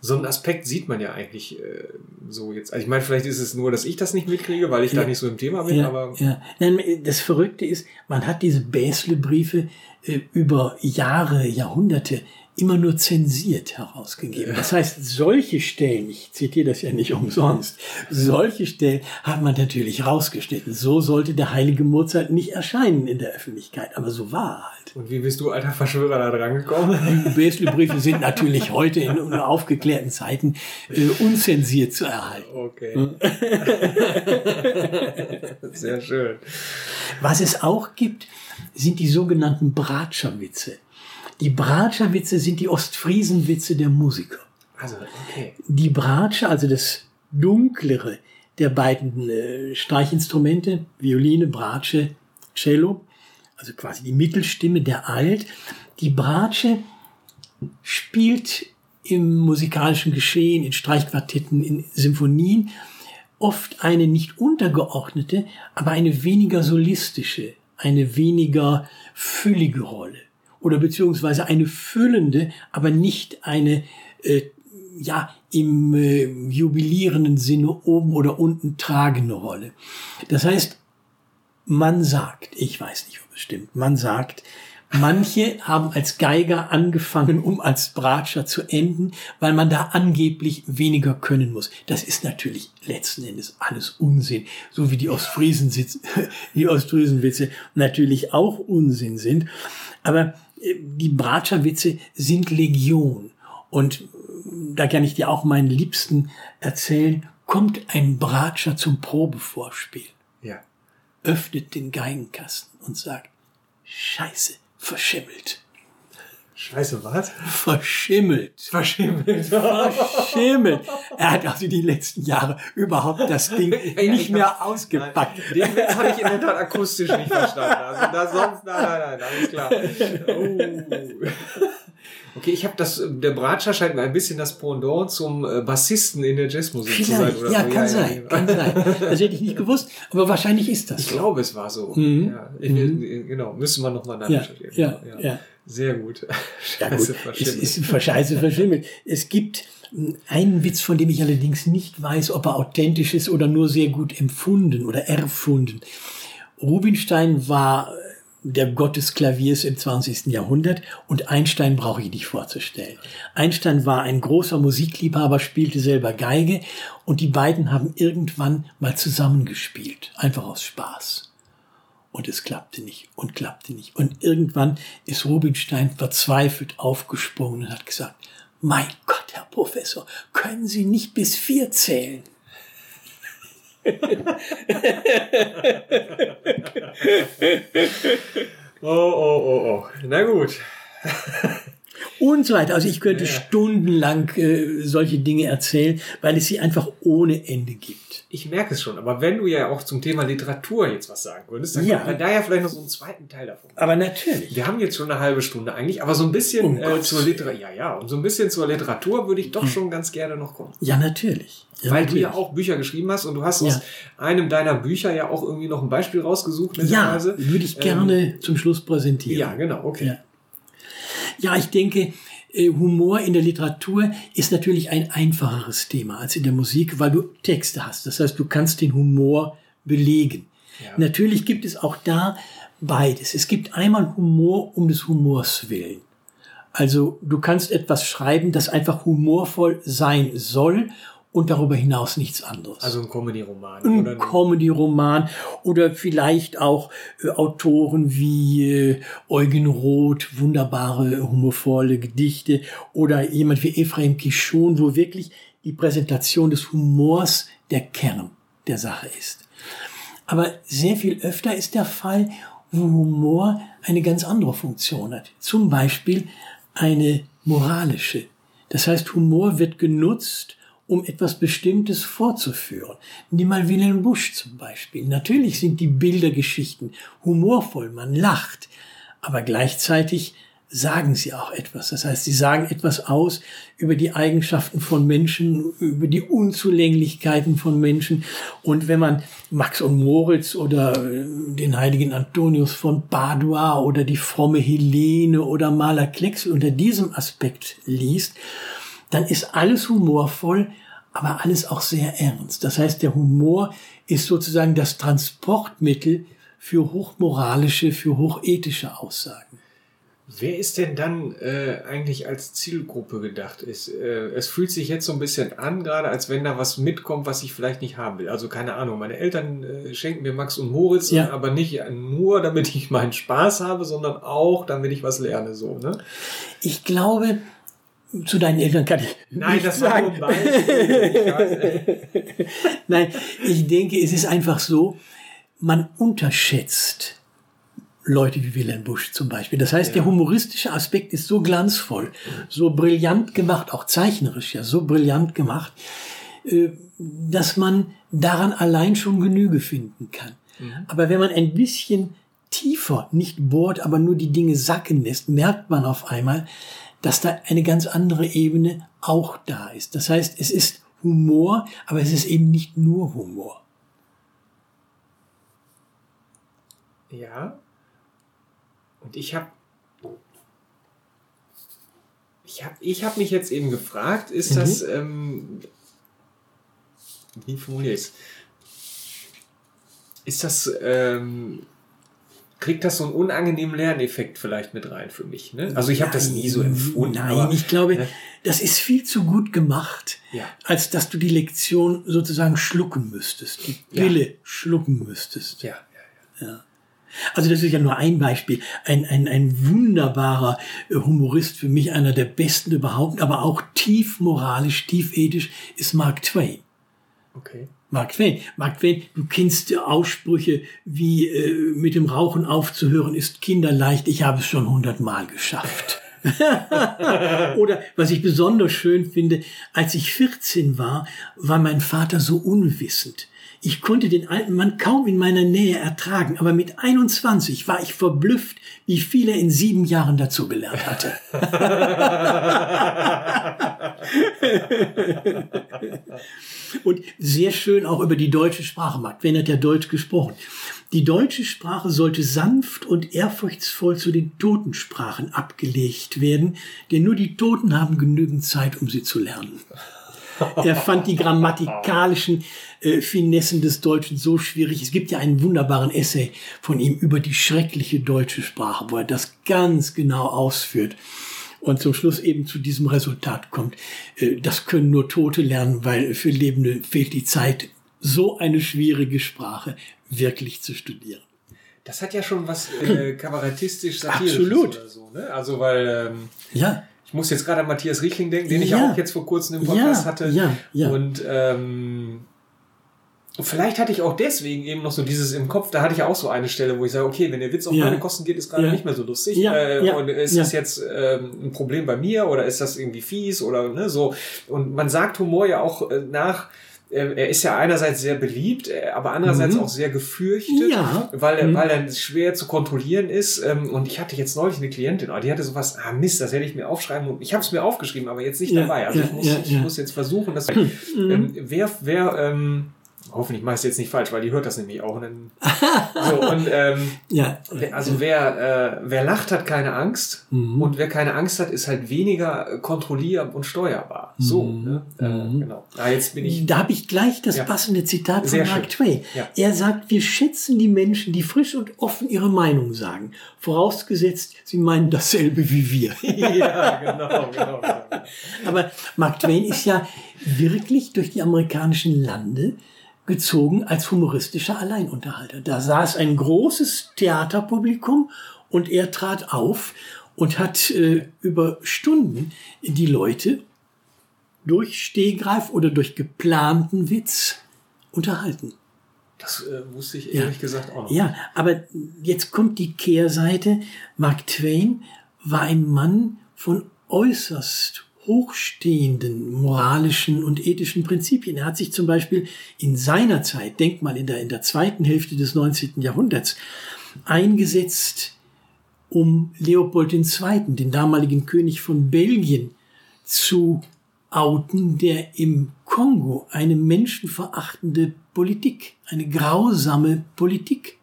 Speaker 1: So einen Aspekt sieht man ja eigentlich äh, so jetzt. Also ich meine, vielleicht ist es nur, dass ich das nicht mitkriege, weil ich da
Speaker 2: Ja.
Speaker 1: nicht so im Thema bin,
Speaker 2: Ja,
Speaker 1: aber
Speaker 2: ja. Nein, das Verrückte ist, man hat diese Bäsle-Briefe äh, über Jahre, Jahrhunderte immer nur zensiert herausgegeben. Das heißt, solche Stellen, ich zitiere das ja nicht umsonst, solche Stellen hat man natürlich rausgeschnitten. So sollte der heilige Mozart nicht erscheinen in der Öffentlichkeit, aber so war er halt.
Speaker 1: und wie bist du, alter Verschwörer, da dran gekommen?
Speaker 2: Die Bäsle-Briefe sind natürlich heute in aufgeklärten Zeiten äh, unzensiert zu erhalten.
Speaker 1: Okay. Sehr schön.
Speaker 2: Was es auch gibt, sind die sogenannten Bratscherwitze. Die Bratscherwitze sind die Ostfriesenwitze der Musiker.
Speaker 1: Also, okay.
Speaker 2: Die Bratsche, also das dunklere der beiden äh, Streichinstrumente, Violine, Bratsche, Cello, also quasi die Mittelstimme der Alt. Die Bratsche spielt im musikalischen Geschehen, in Streichquartetten, in Symphonien oft eine nicht untergeordnete, aber eine weniger solistische, eine weniger füllige Rolle oder beziehungsweise eine füllende, aber nicht eine äh, ja im äh, jubilierenden Sinne oben oder unten tragende Rolle. Das heißt, man sagt, ich weiß nicht, ob es stimmt, man sagt, manche haben als Geiger angefangen, um als Bratscher zu enden, weil man da angeblich weniger können muss. Das ist natürlich letzten Endes alles Unsinn, so wie die Ostfriesen die Ostfriesenwitze natürlich auch Unsinn sind. Aber die Bratscherwitze sind Legion. Und da kann ich dir auch meinen Liebsten erzählen, kommt ein Bratscher zum Probevorspiel
Speaker 1: Ja.
Speaker 2: öffnet den Geigenkasten und sagt, Scheiße, verschimmelt.
Speaker 1: Scheiße, was?
Speaker 2: Verschimmelt.
Speaker 1: Verschimmelt.
Speaker 2: Verschimmelt. Er hat also die letzten Jahre überhaupt das Ding
Speaker 1: ja,
Speaker 2: nicht
Speaker 1: ich
Speaker 2: mehr ausgepackt.
Speaker 1: Den Witz habe ich in der Tat akustisch nicht verstanden. Also da sonst, nein, nein, nein, alles klar. Oh. Okay, ich habe das, der Bratscher scheint mir ein bisschen das Pendant zum äh, Bassisten in der Jazzmusik zu sein.
Speaker 2: Vielleicht,
Speaker 1: Oder
Speaker 2: ja,
Speaker 1: so.
Speaker 2: kann sein,
Speaker 1: ja.
Speaker 2: kann sein. Das hätte ich nicht gewusst, aber wahrscheinlich ist das
Speaker 1: Ich
Speaker 2: so.
Speaker 1: glaube, es war so.
Speaker 2: Mhm.
Speaker 1: Ja, ich, Genau, müssen wir nochmal
Speaker 2: Ja,
Speaker 1: nachrecherchieren.
Speaker 2: ja, ja.
Speaker 1: Sehr gut.
Speaker 2: Ja
Speaker 1: Scheiße,
Speaker 2: gut, es
Speaker 1: verschimmelt.
Speaker 2: ist Scheiße verschimmelt. Es gibt Einen Witz, von dem ich allerdings nicht weiß, ob er authentisch ist oder nur sehr gut empfunden oder erfunden. Rubinstein war der Gott des Klaviers im 20. Jahrhundert und Einstein brauche ich nicht vorzustellen. Einstein war ein großer Musikliebhaber, spielte selber Geige und die beiden haben irgendwann mal zusammengespielt, einfach aus Spaß. Und es klappte nicht und klappte nicht. Und irgendwann ist Rubinstein verzweifelt aufgesprungen und hat gesagt, mein Gott, Herr Professor, können Sie nicht bis vier zählen?
Speaker 1: oh, oh, oh, oh. Na gut.
Speaker 2: Und so weiter. Also ich könnte ja. stundenlang äh, solche Dinge erzählen, weil es sie einfach ohne Ende gibt.
Speaker 1: Ich merke es schon, aber wenn du ja auch zum Thema Literatur jetzt was sagen würdest, dann ja. kommt da ja vielleicht noch so einen zweiten Teil davon.
Speaker 2: Aber natürlich.
Speaker 1: Wir haben jetzt schon eine halbe Stunde eigentlich, aber so ein bisschen oh äh, zur Literatur, ja, ja, und so ein bisschen zur Literatur würde ich doch hm. schon ganz gerne noch kommen.
Speaker 2: Ja, natürlich. Ja,
Speaker 1: Weil natürlich. du ja auch Bücher geschrieben hast und du hast ja. aus einem deiner Bücher ja auch irgendwie noch ein Beispiel rausgesucht.
Speaker 2: Ja, würde ich gerne ähm, zum Schluss präsentieren.
Speaker 1: Ja, genau, okay.
Speaker 2: Ja. Ich denke, äh, Humor in der Literatur ist natürlich ein einfacheres Thema als in der Musik, weil du Texte hast. Das heißt, du kannst den Humor belegen. Ja. Natürlich gibt es auch da beides. Es gibt einmal Humor um des Humors willen. Also du kannst etwas schreiben, das einfach humorvoll sein soll und darüber hinaus nichts anderes.
Speaker 1: Also ein Comedy-Roman.
Speaker 2: Ein Comedy-Roman oder vielleicht auch äh, Autoren wie äh, Eugen Roth, wunderbare humorvolle Gedichte oder jemand wie Ephraim Kishon, wo wirklich die Präsentation des Humors der Kern der Sache ist. Aber sehr viel öfter ist der Fall, wo Humor eine ganz andere Funktion hat. Zum Beispiel eine moralische. Das heißt, Humor wird genutzt, um etwas Bestimmtes vorzuführen. Nimm mal Wilhelm Busch zum Beispiel. Natürlich sind die Bildergeschichten humorvoll, man lacht, aber gleichzeitig sagen sie auch etwas. Das heißt, sie sagen etwas aus über die Eigenschaften von Menschen, über die Unzulänglichkeiten von Menschen. Und wenn man Max und Moritz oder äh, den heiligen Antonius von Padua oder die fromme Helene oder Maler Klecksel unter diesem Aspekt liest, dann ist alles humorvoll, aber alles auch sehr ernst. Das heißt, der Humor ist sozusagen das Transportmittel für hochmoralische, für hochethische Aussagen.
Speaker 1: Wer ist denn dann äh, eigentlich als Zielgruppe gedacht? Ist, äh, es fühlt sich jetzt so ein bisschen an, gerade als wenn da was mitkommt, was ich vielleicht nicht haben will. Also keine Ahnung, meine Eltern äh, schenken mir Max und Moritz, ja. aber nicht nur, damit ich meinen Spaß habe, sondern auch, damit ich was lerne. So, ne?
Speaker 2: Ich glaube, zu deinen Eltern kann ich
Speaker 1: Nein, das
Speaker 2: sagen.
Speaker 1: war nur
Speaker 2: Nein, ich denke, es ist einfach so, man unterschätzt Leute wie Wilhelm Busch zum Beispiel. Das heißt, ja. der humoristische Aspekt ist so glanzvoll, so brillant gemacht, auch zeichnerisch ja, so brillant gemacht, äh, dass man daran allein schon Genüge finden kann. Mhm. Aber wenn man ein bisschen tiefer nicht bohrt, aber nur die Dinge sacken lässt, merkt man auf einmal, dass da eine ganz andere Ebene auch da ist. Das heißt, es ist Humor, aber es ist eben nicht nur Humor.
Speaker 1: Ja. Und ich habe ich habe ich hab mich jetzt eben gefragt, ist mhm. das, ähm, wie formuliere ich es? Ist das ähm, kriegt das so einen unangenehmen Lerneffekt vielleicht mit rein für mich. Ne? Also ich habe das nie so empfunden.
Speaker 2: Nein, aber, ich glaube, ne? das ist viel zu gut gemacht, ja. als dass du die Lektion sozusagen schlucken müsstest, die Pille ja. schlucken müsstest.
Speaker 1: Ja, ja, ja.
Speaker 2: Also das ist ja nur ein Beispiel. Ein, ein, ein wunderbarer äh, Humorist, für mich einer der besten überhaupt, aber auch tief moralisch, tief ethisch, ist Mark Twain.
Speaker 1: Okay.
Speaker 2: Mark Twain. Mark Twain, du kennst Aussprüche wie äh, mit dem Rauchen aufzuhören ist kinderleicht, ich habe es schon hundertmal geschafft. Oder was ich besonders schön finde, als ich 14 war, war mein Vater so unwissend. Ich konnte den alten Mann kaum in meiner Nähe ertragen, aber mit 21 war ich verblüfft, wie viel er in sieben Jahren dazugelernt hatte. Und sehr schön auch über die deutsche Sprache. Mark Twain hat ja Deutsch gesprochen. Die deutsche Sprache sollte sanft und ehrfurchtsvoll zu den Totensprachen abgelegt werden, denn nur die Toten haben genügend Zeit, um sie zu lernen. Er fand die grammatikalischen äh, Finessen des Deutschen so schwierig. Es gibt ja einen wunderbaren Essay von ihm über die schreckliche deutsche Sprache, wo er das ganz genau ausführt und zum Schluss eben zu diesem Resultat kommt. Äh, das können nur Tote lernen, weil für Lebende fehlt die Zeit, so eine schwierige Sprache wirklich zu studieren.
Speaker 1: Das hat ja schon was äh, kabarettistisch satirisches
Speaker 2: Absolut.
Speaker 1: oder so, ne? Also weil ähm,
Speaker 2: Ja,
Speaker 1: ich muss jetzt gerade an Matthias Riechling denken, den ich
Speaker 2: Ja.
Speaker 1: auch jetzt vor kurzem im Podcast
Speaker 2: Ja,
Speaker 1: hatte.
Speaker 2: ja, ja.
Speaker 1: Und ähm, vielleicht hatte ich auch deswegen eben noch so dieses im Kopf, da hatte ich auch so eine Stelle, wo ich sage, okay, wenn der Witz auf
Speaker 2: Ja.
Speaker 1: meine Kosten geht, ist gerade
Speaker 2: Ja.
Speaker 1: nicht mehr so lustig.
Speaker 2: Ja,
Speaker 1: äh, Und ist das jetzt ähm, ein Problem bei mir oder ist das irgendwie fies oder ne, so. Und man sagt Humor ja auch äh, nach, er ist ja einerseits sehr beliebt, äh, aber andererseits
Speaker 2: Mhm.
Speaker 1: auch sehr gefürchtet,
Speaker 2: Ja.
Speaker 1: weil, er
Speaker 2: Mhm.
Speaker 1: weil er schwer zu kontrollieren ist. Ähm, und ich hatte jetzt neulich eine Klientin, oh, die hatte sowas, ah Mist, das hätte ich mir aufschreiben und ich habe es mir aufgeschrieben, aber jetzt nicht
Speaker 2: Ja,
Speaker 1: dabei. Also
Speaker 2: ja,
Speaker 1: ich, muss, ich muss jetzt versuchen, dass
Speaker 2: Mhm.
Speaker 1: ähm, wer, wer, ähm, hoffentlich mache ich es jetzt nicht falsch, weil die hört das nämlich auch. Und dann, so, und ähm,
Speaker 2: ja.
Speaker 1: also wer, äh, wer lacht, hat keine Angst.
Speaker 2: Mhm.
Speaker 1: Und wer keine Angst hat, ist halt weniger kontrollierbar und steuerbar. So,
Speaker 2: Mhm.
Speaker 1: ne? Äh,
Speaker 2: Mhm.
Speaker 1: genau. Ah, jetzt bin ich.
Speaker 2: Da habe ich gleich das
Speaker 1: Ja.
Speaker 2: passende Zitat von
Speaker 1: Sehr
Speaker 2: Mark
Speaker 1: schön.
Speaker 2: Twain.
Speaker 1: Ja.
Speaker 2: Er sagt, wir schätzen die Menschen, die frisch und offen ihre Meinung sagen. Vorausgesetzt, sie meinen dasselbe wie wir.
Speaker 1: ja, genau, genau. genau.
Speaker 2: Aber Mark Twain ist ja wirklich durch die amerikanischen Lande gezogen als humoristischer Alleinunterhalter. Da saß ein großes Theaterpublikum und er trat auf und hat äh, über Stunden die Leute durch Stehgreif oder durch geplanten Witz unterhalten.
Speaker 1: Das äh, wusste ich
Speaker 2: Ja.
Speaker 1: ehrlich gesagt auch noch.
Speaker 2: Ja, aber jetzt kommt die Kehrseite. Mark Twain war ein Mann von äußerst hochstehenden moralischen und ethischen Prinzipien. Er hat sich zum Beispiel in seiner Zeit, denk mal in der, in der zweiten Hälfte des 19. Jahrhunderts, eingesetzt, um Leopold II., den damaligen König von Belgien, zu outen, der im Kongo eine menschenverachtende Politik, eine grausame Politik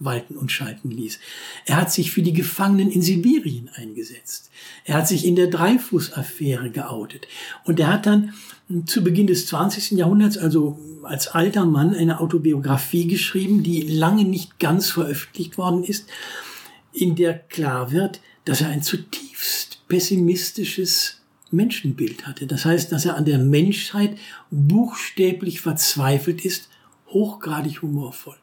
Speaker 2: walten und schalten ließ. Er hat sich für die Gefangenen in Sibirien eingesetzt. Er hat sich in der Dreyfus-Affäre geoutet. Und er hat dann zu Beginn des 20. Jahrhunderts, also als alter Mann, eine Autobiografie geschrieben, die lange nicht ganz veröffentlicht worden ist, in der klar wird, dass er ein zutiefst pessimistisches Menschenbild hatte. Das heißt, dass er an der Menschheit buchstäblich verzweifelt ist, hochgradig humorvoll.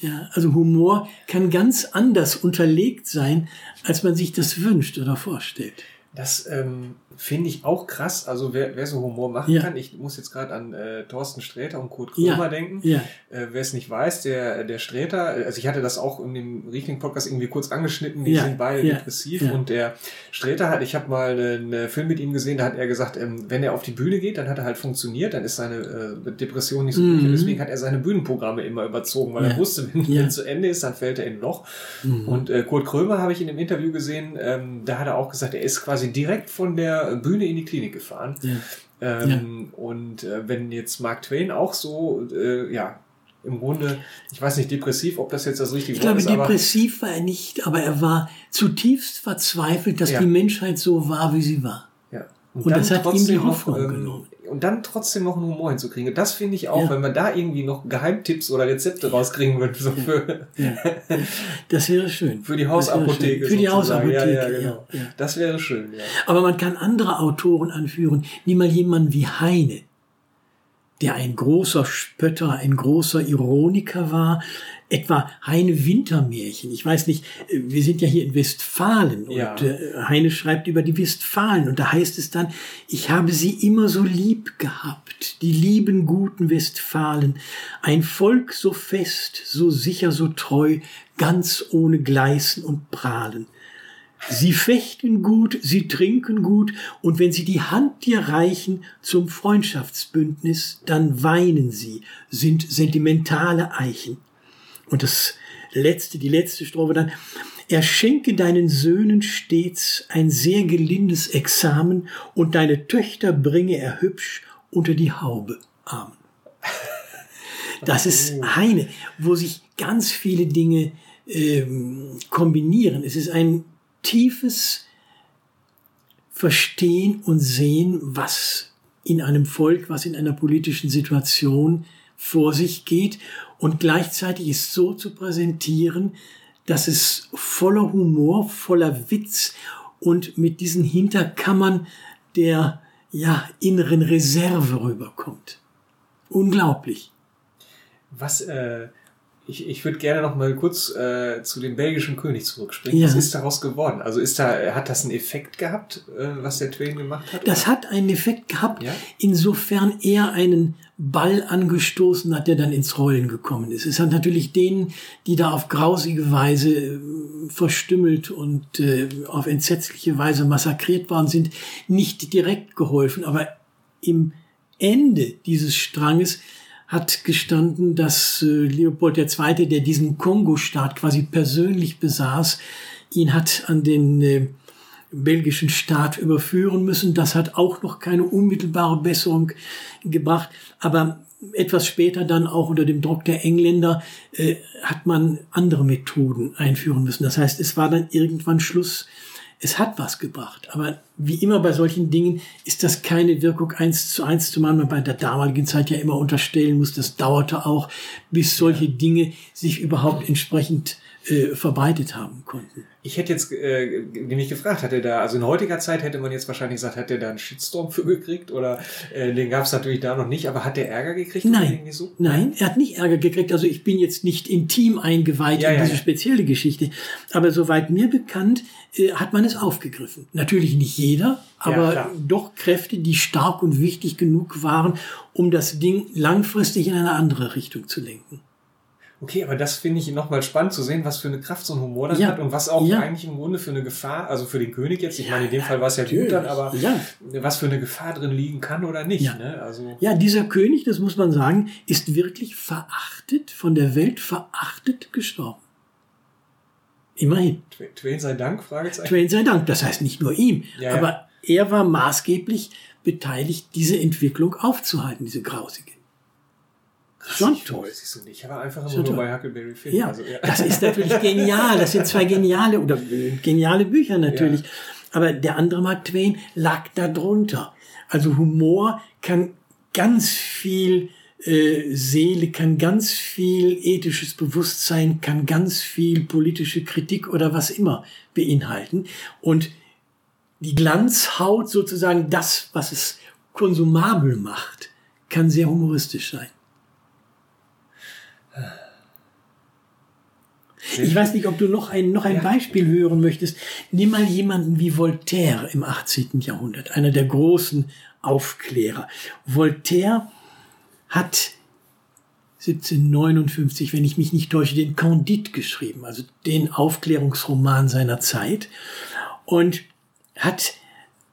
Speaker 2: Ja, also Humor kann ganz anders unterlegt sein, als man sich das wünscht oder vorstellt.
Speaker 1: Das ähm, finde ich auch krass. Also wer, wer so Humor machen
Speaker 2: Ja.
Speaker 1: kann, ich muss jetzt gerade an äh, Thorsten Sträter und Kurt Krömer
Speaker 2: Ja.
Speaker 1: denken.
Speaker 2: Ja.
Speaker 1: Äh, wer es nicht weiß, der, der Sträter, also ich hatte das auch in dem Riechling-Podcast irgendwie kurz angeschnitten, die sind beide depressiv. Und der Sträter hat, ich habe mal einen, einen Film mit ihm gesehen, da hat er gesagt, ähm, wenn er auf die Bühne geht, dann hat er halt funktioniert, dann ist seine äh, Depression nicht so gut.
Speaker 2: Mhm.
Speaker 1: Und deswegen hat er seine Bühnenprogramme immer überzogen, weil er wusste, wenn
Speaker 2: Ja.
Speaker 1: zu Ende ist, dann fällt er in ein Loch.
Speaker 2: Mhm.
Speaker 1: Und äh, Kurt Krömer habe ich in dem Interview gesehen, ähm, da hat er auch gesagt, er ist quasi direkt von der Bühne in die Klinik gefahren.
Speaker 2: Ja.
Speaker 1: Ähm, Und äh, wenn jetzt Mark Twain auch so, äh, ja, im Grunde, ich weiß nicht, depressiv, ob das jetzt das richtige
Speaker 2: Ich glaube,
Speaker 1: ist, aber
Speaker 2: depressiv war er nicht, aber er war zutiefst verzweifelt, dass
Speaker 1: Ja.
Speaker 2: die Menschheit so war, wie sie war.
Speaker 1: ja.
Speaker 2: Und
Speaker 1: dann
Speaker 2: das hat ihm die Hoffnung
Speaker 1: noch, ähm,
Speaker 2: genommen.
Speaker 1: Und dann trotzdem noch einen Humor hinzukriegen. Das finde ich auch,
Speaker 2: Ja.
Speaker 1: wenn man da irgendwie noch Geheimtipps oder Rezepte rauskriegen würde, so für,
Speaker 2: Ja. Das wäre schön.
Speaker 1: für die Hausapotheke.
Speaker 2: Für die
Speaker 1: sozusagen.
Speaker 2: Hausapotheke,
Speaker 1: ja, ja, genau.
Speaker 2: ja, ja.
Speaker 1: Das wäre schön, ja.
Speaker 2: Aber man kann andere Autoren anführen. Nimm mal jemanden wie Heine, der ein großer Spötter, ein großer Ironiker war. Etwa Heine Wintermärchen. Ich weiß nicht, äh, wir sind ja hier in Westfalen und
Speaker 1: Ja.
Speaker 2: äh, Heine schreibt über die Westfalen und da heißt es dann, ich habe sie immer so lieb gehabt, die lieben guten Westfalen, ein Volk so fest, so sicher, so treu, ganz ohne Gleißen und Prahlen. Sie fechten gut, sie trinken gut, und wenn sie die Hand dir reichen zum Freundschaftsbündnis, dann weinen sie, sind sentimentale Eichen. Und das letzte, die letzte Strophe dann, er schenke deinen Söhnen stets ein sehr gelindes Examen und deine Töchter bringe er hübsch unter die Haube. Amen. Das ist eine, wo sich ganz viele Dinge ähm, kombinieren. Es ist ein tiefes Verstehen und Sehen, was in einem Volk, was in einer politischen Situation vor sich geht und gleichzeitig ist so zu präsentieren, dass es voller Humor, voller Witz und mit diesen Hinterkammern der ja, inneren Reserve rüberkommt. Unglaublich.
Speaker 1: Was, äh, ich, ich würde gerne noch mal kurz äh, zu dem belgischen König zurückspringen.
Speaker 2: Ja.
Speaker 1: Was ist daraus geworden? Also ist da, hat das einen Effekt gehabt, äh, was der Twain gemacht hat?
Speaker 2: Das hat einen Effekt gehabt,
Speaker 1: Ja?
Speaker 2: insofern er einen Ball angestoßen hat, der dann ins Rollen gekommen ist. Es hat natürlich denen, die da auf grausige Weise äh, verstümmelt und äh, auf entsetzliche Weise massakriert worden sind, nicht direkt geholfen. Aber im Ende dieses Stranges hat gestanden, dass äh, Leopold II., der diesen Kongo-Staat quasi persönlich besaß, ihn hat an den äh, belgischen Staat überführen müssen. Das hat auch noch keine unmittelbare Besserung gebracht. Aber etwas später dann auch unter dem Druck der Engländer äh, hat man andere Methoden einführen müssen. Das heißt, es war dann irgendwann Schluss. Es hat was gebracht. Aber wie immer bei solchen Dingen ist das keine Wirkung eins zu eins, zumal man bei der damaligen Zeit ja immer unterstellen muss, das dauerte auch, bis solche Dinge sich überhaupt entsprechend äh, verbreitet haben konnten.
Speaker 1: Ich hätte jetzt äh, nämlich gefragt, hat er da, also in heutiger Zeit hätte man jetzt wahrscheinlich gesagt, hat er da einen Shitstorm für gekriegt oder äh, den gab es natürlich da noch nicht, aber hat der Ärger gekriegt?
Speaker 2: Nein,
Speaker 1: so?
Speaker 2: nein, er hat nicht Ärger gekriegt. Also ich bin jetzt nicht intim eingeweiht
Speaker 1: Ja,
Speaker 2: in
Speaker 1: ja,
Speaker 2: diese
Speaker 1: ja.
Speaker 2: spezielle Geschichte. Aber soweit mir bekannt, äh, hat man es aufgegriffen. Natürlich nicht jeder, aber doch Kräfte, die stark und wichtig genug waren, um das Ding langfristig in eine andere Richtung zu lenken.
Speaker 1: Okay, aber das finde ich nochmal spannend zu sehen, was für eine Kraft so ein Humor dann
Speaker 2: Ja,
Speaker 1: hat und was auch
Speaker 2: ja.
Speaker 1: eigentlich im Grunde für eine Gefahr, also für den König jetzt, ich meine, in dem
Speaker 2: Ja,
Speaker 1: Fall war es ja dann, aber
Speaker 2: Ja.
Speaker 1: was für eine Gefahr drin liegen kann oder nicht.
Speaker 2: Ja.
Speaker 1: Ne? Also
Speaker 2: Ja, dieser König, das muss man sagen, ist wirklich verachtet, von der Welt verachtet gestorben. Immerhin.
Speaker 1: Tw- Twain sei Dank, Fragezeichen.
Speaker 2: Twain sei Dank. Das heißt nicht nur ihm,
Speaker 1: Ja, ja.
Speaker 2: aber er war maßgeblich beteiligt, diese Entwicklung aufzuhalten, diese grausige. Schon
Speaker 1: Ich
Speaker 2: toll.
Speaker 1: weiß es nicht. Ich war einfach immer nur bei Huckleberry Finn.
Speaker 2: Ja,
Speaker 1: Also, ja.
Speaker 2: das ist natürlich genial. Das sind zwei geniale oder äh, geniale Bücher natürlich.
Speaker 1: Ja.
Speaker 2: Aber der andere Mark Twain lag da drunter. Also Humor kann ganz viel äh, Seele, kann ganz viel ethisches Bewusstsein, kann ganz viel politische Kritik oder was immer beinhalten. Und die Glanzhaut sozusagen das, was es konsumabel macht, kann sehr humoristisch sein. Ich weiß nicht, ob du noch ein, noch ein
Speaker 1: Ja.
Speaker 2: Beispiel hören möchtest. Nimm mal jemanden wie Voltaire im 18. Jahrhundert, einer der großen Aufklärer. Voltaire hat 1759, wenn ich mich nicht täusche, den Candide geschrieben, also den Aufklärungsroman seiner Zeit und hat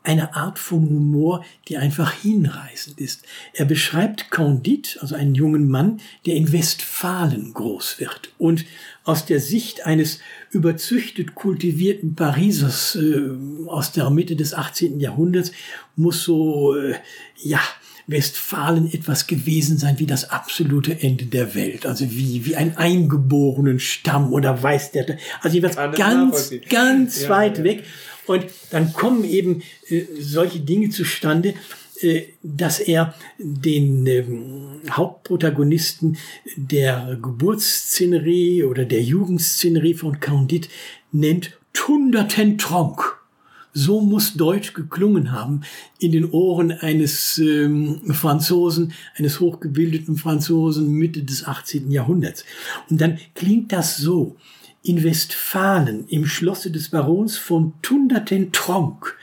Speaker 2: eine Art von Humor, die einfach hinreißend ist. Er beschreibt Candide, also einen jungen Mann, der in Westfalen groß wird und aus der Sicht eines überzüchtet kultivierten Parisers äh, aus der Mitte des 18. Jahrhunderts muss so, äh, ja, Westfalen etwas gewesen sein wie das absolute Ende der Welt. Also wie, wie ein eingeborenen Stamm oder weiß der, also jeweils ganz, ganz
Speaker 1: Ja,
Speaker 2: weit
Speaker 1: ja.
Speaker 2: weg. Und dann kommen eben äh, solche Dinge zustande, äh, dass er den ähm, Hauptprotagonisten der Geburtsszenerie oder der Jugendszenerie von Candide nennt Tundertentronk. So muss Deutsch geklungen haben in den Ohren eines ähm, Franzosen, eines hochgebildeten Franzosen Mitte des 18. Jahrhunderts. Und dann klingt das so. In Westfalen, im Schlosse des Barons von Tundertentronk,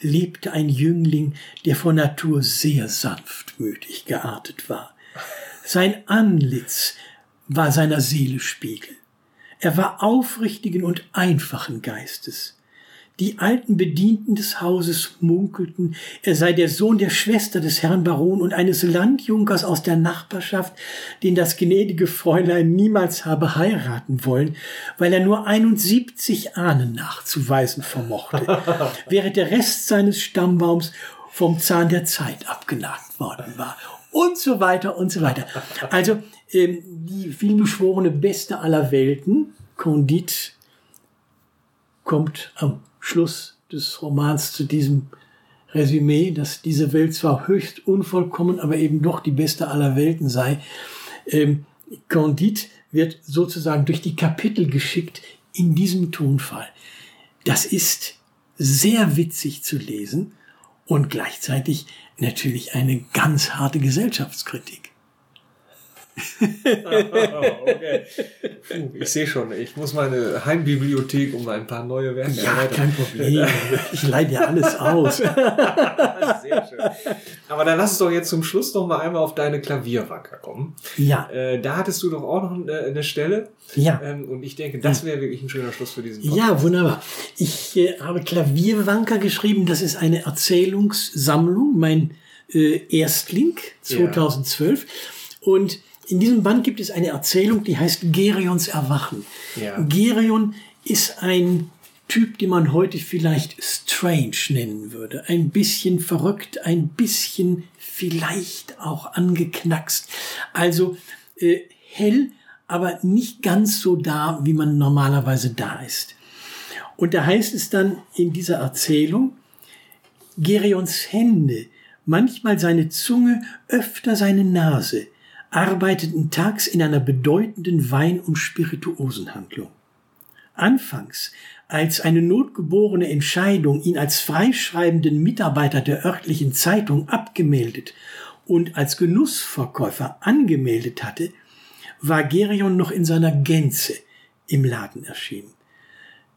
Speaker 2: lebte ein Jüngling, der von Natur sehr sanftmütig geartet war. Sein Antlitz war seiner Seele Spiegel. Er war aufrichtigen und einfachen Geistes. Die alten Bedienten des Hauses munkelten, er sei der Sohn der Schwester des Herrn Baron und eines Landjunkers aus der Nachbarschaft, den das gnädige Fräulein niemals habe heiraten wollen, weil er nur 71 Ahnen nachzuweisen vermochte, während der Rest seines Stammbaums vom Zahn der Zeit abgenagt worden war. Und so weiter und so weiter. Also ähm, die vielbeschworene Beste aller Welten, Condit, kommt am Schluss des Romans zu diesem Resümee, dass diese Welt zwar höchst unvollkommen, aber eben doch die beste aller Welten sei. Ähm, Candide wird sozusagen durch die Kapitel geschickt in diesem Tonfall. Das ist sehr witzig zu lesen und gleichzeitig natürlich eine ganz harte Gesellschaftskritik.
Speaker 1: Okay. Puh, ich sehe schon, ich muss meine Heimbibliothek um ein paar neue Werke
Speaker 2: Ja, kein Problem. Ich leide ja alles aus.
Speaker 1: Sehr schön. Aber dann lass uns doch jetzt zum Schluss noch mal einmal auf deine Klavierwanker kommen.
Speaker 2: Ja,
Speaker 1: Äh, da hattest du doch auch noch eine, Stelle.
Speaker 2: ja.
Speaker 1: Ähm, und ich denke, das wäre wirklich ein schöner Schluss für diesen
Speaker 2: Ja, wunderbar. Ich äh, habe Klavierwanker geschrieben. Das ist eine Erzählungssammlung, mein äh, Erstling 2012. Und in diesem Band gibt es eine Erzählung, die heißt Gerions Erwachen.
Speaker 1: Ja.
Speaker 2: Gerion ist ein Typ, den man heute vielleicht strange nennen würde. Ein bisschen verrückt, ein bisschen vielleicht auch angeknackst. Also äh, hell, aber nicht ganz so da, wie man normalerweise da ist. Und da heißt es dann in dieser Erzählung, Gerions Hände, manchmal seine Zunge, öfter seine Nase, arbeiteten tags in einer bedeutenden Wein- und Spirituosenhandlung. Anfangs, als eine notgeborene Entscheidung ihn als freischreibenden Mitarbeiter der örtlichen Zeitung abgemeldet und als Genussverkäufer angemeldet hatte, war Gerion noch in seiner Gänze im Laden erschienen.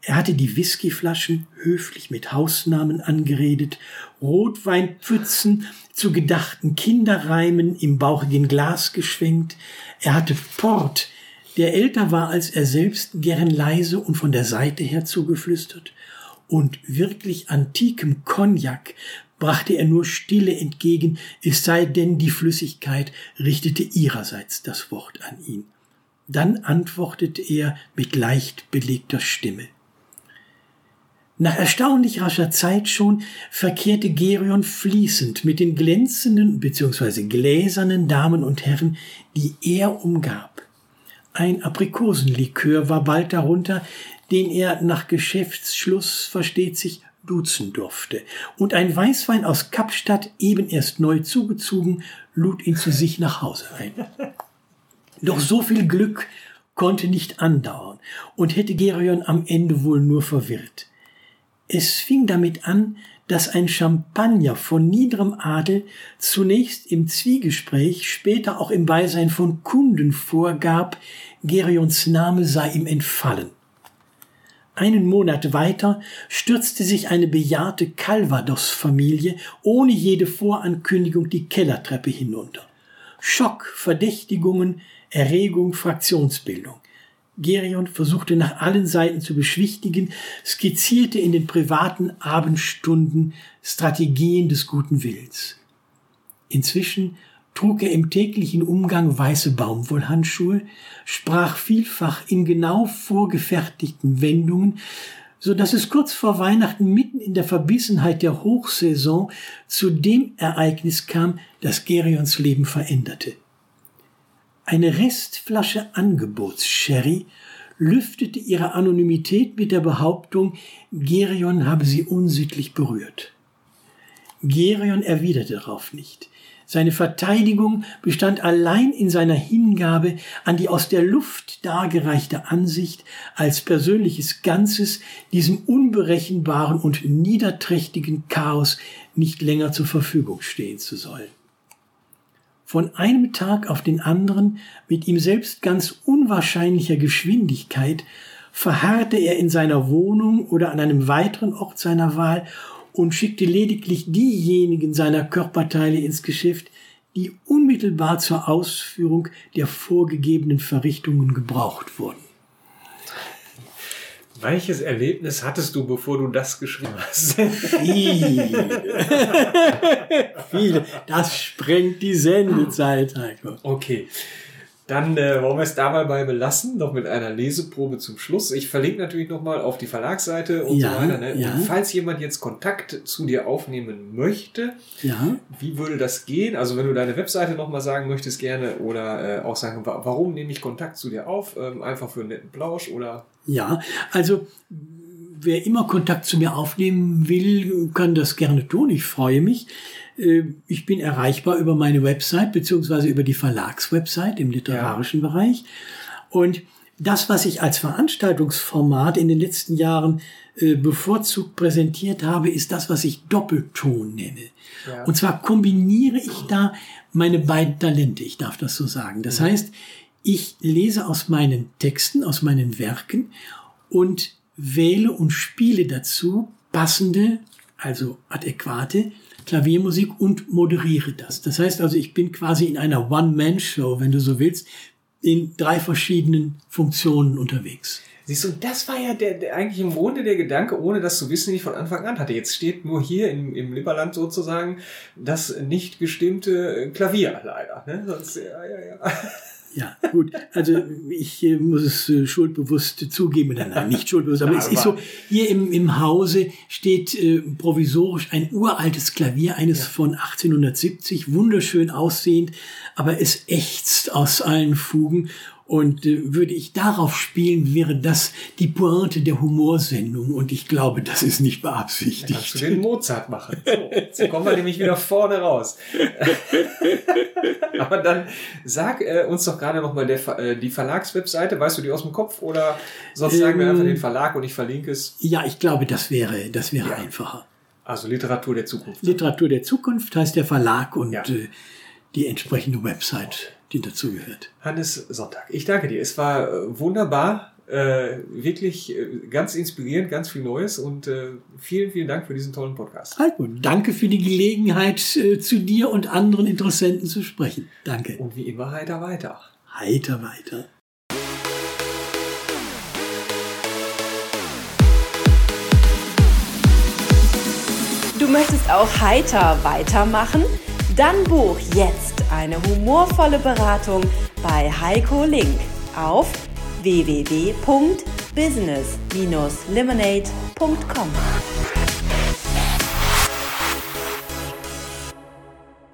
Speaker 2: Er hatte die Whiskyflaschen höflich mit Hausnamen angeredet, Rotweinpfützen zu gedachten Kinderreimen im bauchigen Glas geschwenkt. Er hatte Port, der älter war als er selbst, gern leise und von der Seite her zugeflüstert. Und wirklich antikem Cognac brachte er nur Stille entgegen, es sei denn die Flüssigkeit richtete ihrerseits das Wort an ihn. Dann antwortete er mit leicht belegter Stimme. Nach erstaunlich rascher Zeit schon verkehrte Gerion fließend mit den glänzenden bzw. gläsernen Damen und Herren, die er umgab. Ein Aprikosenlikör war bald darunter, den er nach Geschäftsschluss, versteht sich, duzen durfte. Und ein Weißwein aus Kapstadt, eben erst neu zugezogen, lud ihn zu sich nach Hause ein. Doch so viel Glück konnte nicht andauern und hätte Gerion am Ende wohl nur verwirrt. Es fing damit an, dass ein Champagner von niederem Adel zunächst im Zwiegespräch, später auch im Beisein von Kunden vorgab, Gerions Name sei ihm entfallen. Einen Monat weiter stürzte sich eine bejahrte Calvados-Familie ohne jede Vorankündigung die Kellertreppe hinunter. Schock, Verdächtigungen, Erregung, Fraktionsbildung. Gerion versuchte nach allen Seiten zu beschwichtigen, skizzierte in den privaten Abendstunden Strategien des guten Willens. Inzwischen trug er im täglichen Umgang weiße Baumwollhandschuhe, sprach vielfach in genau vorgefertigten Wendungen, so dass es kurz vor Weihnachten mitten in der Verbissenheit der Hochsaison zu dem Ereignis kam, das Gerions Leben veränderte. Eine Restflasche Angebots-Sherry lüftete ihre Anonymität mit der Behauptung, Gerion habe sie unsittlich berührt. Gerion erwiderte darauf nicht. Seine Verteidigung bestand allein in seiner Hingabe an die aus der Luft dargereichte Ansicht, als persönliches Ganzes diesem unberechenbaren und niederträchtigen Chaos nicht länger zur Verfügung stehen zu sollen. Von einem Tag auf den anderen, mit ihm selbst ganz unwahrscheinlicher Geschwindigkeit, verharrte er in seiner Wohnung oder an einem weiteren Ort seiner Wahl und schickte lediglich diejenigen seiner Körperteile ins Geschäft, die unmittelbar zur Ausführung der vorgegebenen Verrichtungen gebraucht wurden.
Speaker 1: Welches Erlebnis hattest du, bevor du das geschrieben hast?
Speaker 2: Viele. Viele. Das sprengt die Sendezeit, Heiko.
Speaker 1: Okay. Dann äh, wollen wir es dabei bei belassen, noch mit einer Leseprobe zum Schluss. Ich verlinke natürlich nochmal auf die Verlagsseite und
Speaker 2: Ja,
Speaker 1: so weiter. Ne?
Speaker 2: ja.
Speaker 1: Falls jemand jetzt Kontakt zu dir aufnehmen möchte,
Speaker 2: Ja.
Speaker 1: wie würde das gehen? Also wenn du deine Webseite nochmal sagen möchtest gerne oder äh, auch sagen, wa- warum nehme ich Kontakt zu dir auf? Ähm, einfach für einen netten Plausch oder...
Speaker 2: Ja, also wer immer Kontakt zu mir aufnehmen will, kann das gerne tun. Ich freue mich. Äh, Ich bin erreichbar über meine Website beziehungsweise über die Verlagswebsite im literarischen Bereich. Und das, was ich als Veranstaltungsformat in den letzten Jahren äh, bevorzugt präsentiert habe, ist das, was ich Doppelton nenne.
Speaker 1: Ja.
Speaker 2: Und zwar kombiniere ich da meine beiden Talente, ich darf das so sagen. Das heißt, ich lese aus meinen Texten, aus meinen Werken und wähle und spiele dazu passende, also adäquate Klaviermusik und moderiere das. Das heißt also, ich bin quasi in einer One-Man-Show, wenn du so willst, in drei verschiedenen Funktionen unterwegs.
Speaker 1: Siehst du, das war ja der, der eigentlich im Grunde der Gedanke, ohne das zu wissen, den ich von Anfang an hatte. Jetzt steht nur hier im, im Lipperland sozusagen das nicht gestimmte Klavier leider. Ne? Sonst, ja, ja, ja.
Speaker 2: Ja, gut. Also ich äh, muss es äh, schuldbewusst zugeben, oder nein, nicht schuldbewusst, aber
Speaker 1: Ja,
Speaker 2: es ist
Speaker 1: aber-
Speaker 2: so, hier im, im Hause steht äh, provisorisch ein uraltes Klavier, eines von 1870, wunderschön aussehend, aber es ächzt aus allen Fugen. Und äh, würde ich darauf spielen, wäre das die Pointe der Humorsendung. Und ich glaube, das ist nicht
Speaker 1: Kannst du
Speaker 2: beabsichtigt.
Speaker 1: den Mozart machen. So, jetzt kommen wir nämlich wieder vorne raus. Aber dann sag äh, uns doch gerade nochmal äh, die Verlagswebseite. Weißt du die aus dem Kopf? Oder sonst sagen wir
Speaker 2: Ähm,
Speaker 1: einfach den Verlag und ich verlinke es.
Speaker 2: Ja, ich glaube, das wäre, das wäre
Speaker 1: Ja.
Speaker 2: einfacher.
Speaker 1: Also Literatur der Zukunft.
Speaker 2: Literatur der Zukunft heißt der Verlag und
Speaker 1: Ja.
Speaker 2: äh, die entsprechende Website, die dazugehört.
Speaker 1: Hannes Sonntag. Ich danke dir. Es war äh, wunderbar. Äh, wirklich äh, ganz inspirierend, ganz viel Neues und äh, vielen, vielen Dank für diesen tollen Podcast.
Speaker 2: Heiko, danke für die Gelegenheit, äh, zu dir und anderen Interessenten zu sprechen. Danke.
Speaker 1: Und wie immer heiter weiter.
Speaker 2: Heiter weiter.
Speaker 3: Du möchtest auch heiter weitermachen? Dann buch jetzt eine humorvolle Beratung bei Heiko Link auf www.business-lemonade.com.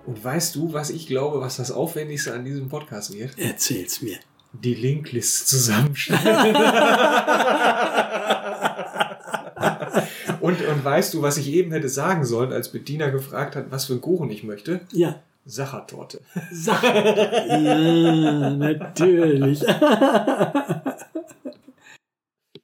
Speaker 1: Und weißt du, was ich glaube, was das Aufwendigste an diesem Podcast wird?
Speaker 2: Erzähl's mir.
Speaker 1: Die Linklist zusammenstellen. weißt du, was ich eben hätte sagen sollen, als Bettina gefragt hat, was für einen Kuchen ich möchte?
Speaker 2: Ja,
Speaker 1: Sachertorte.
Speaker 2: Sache. ja, natürlich.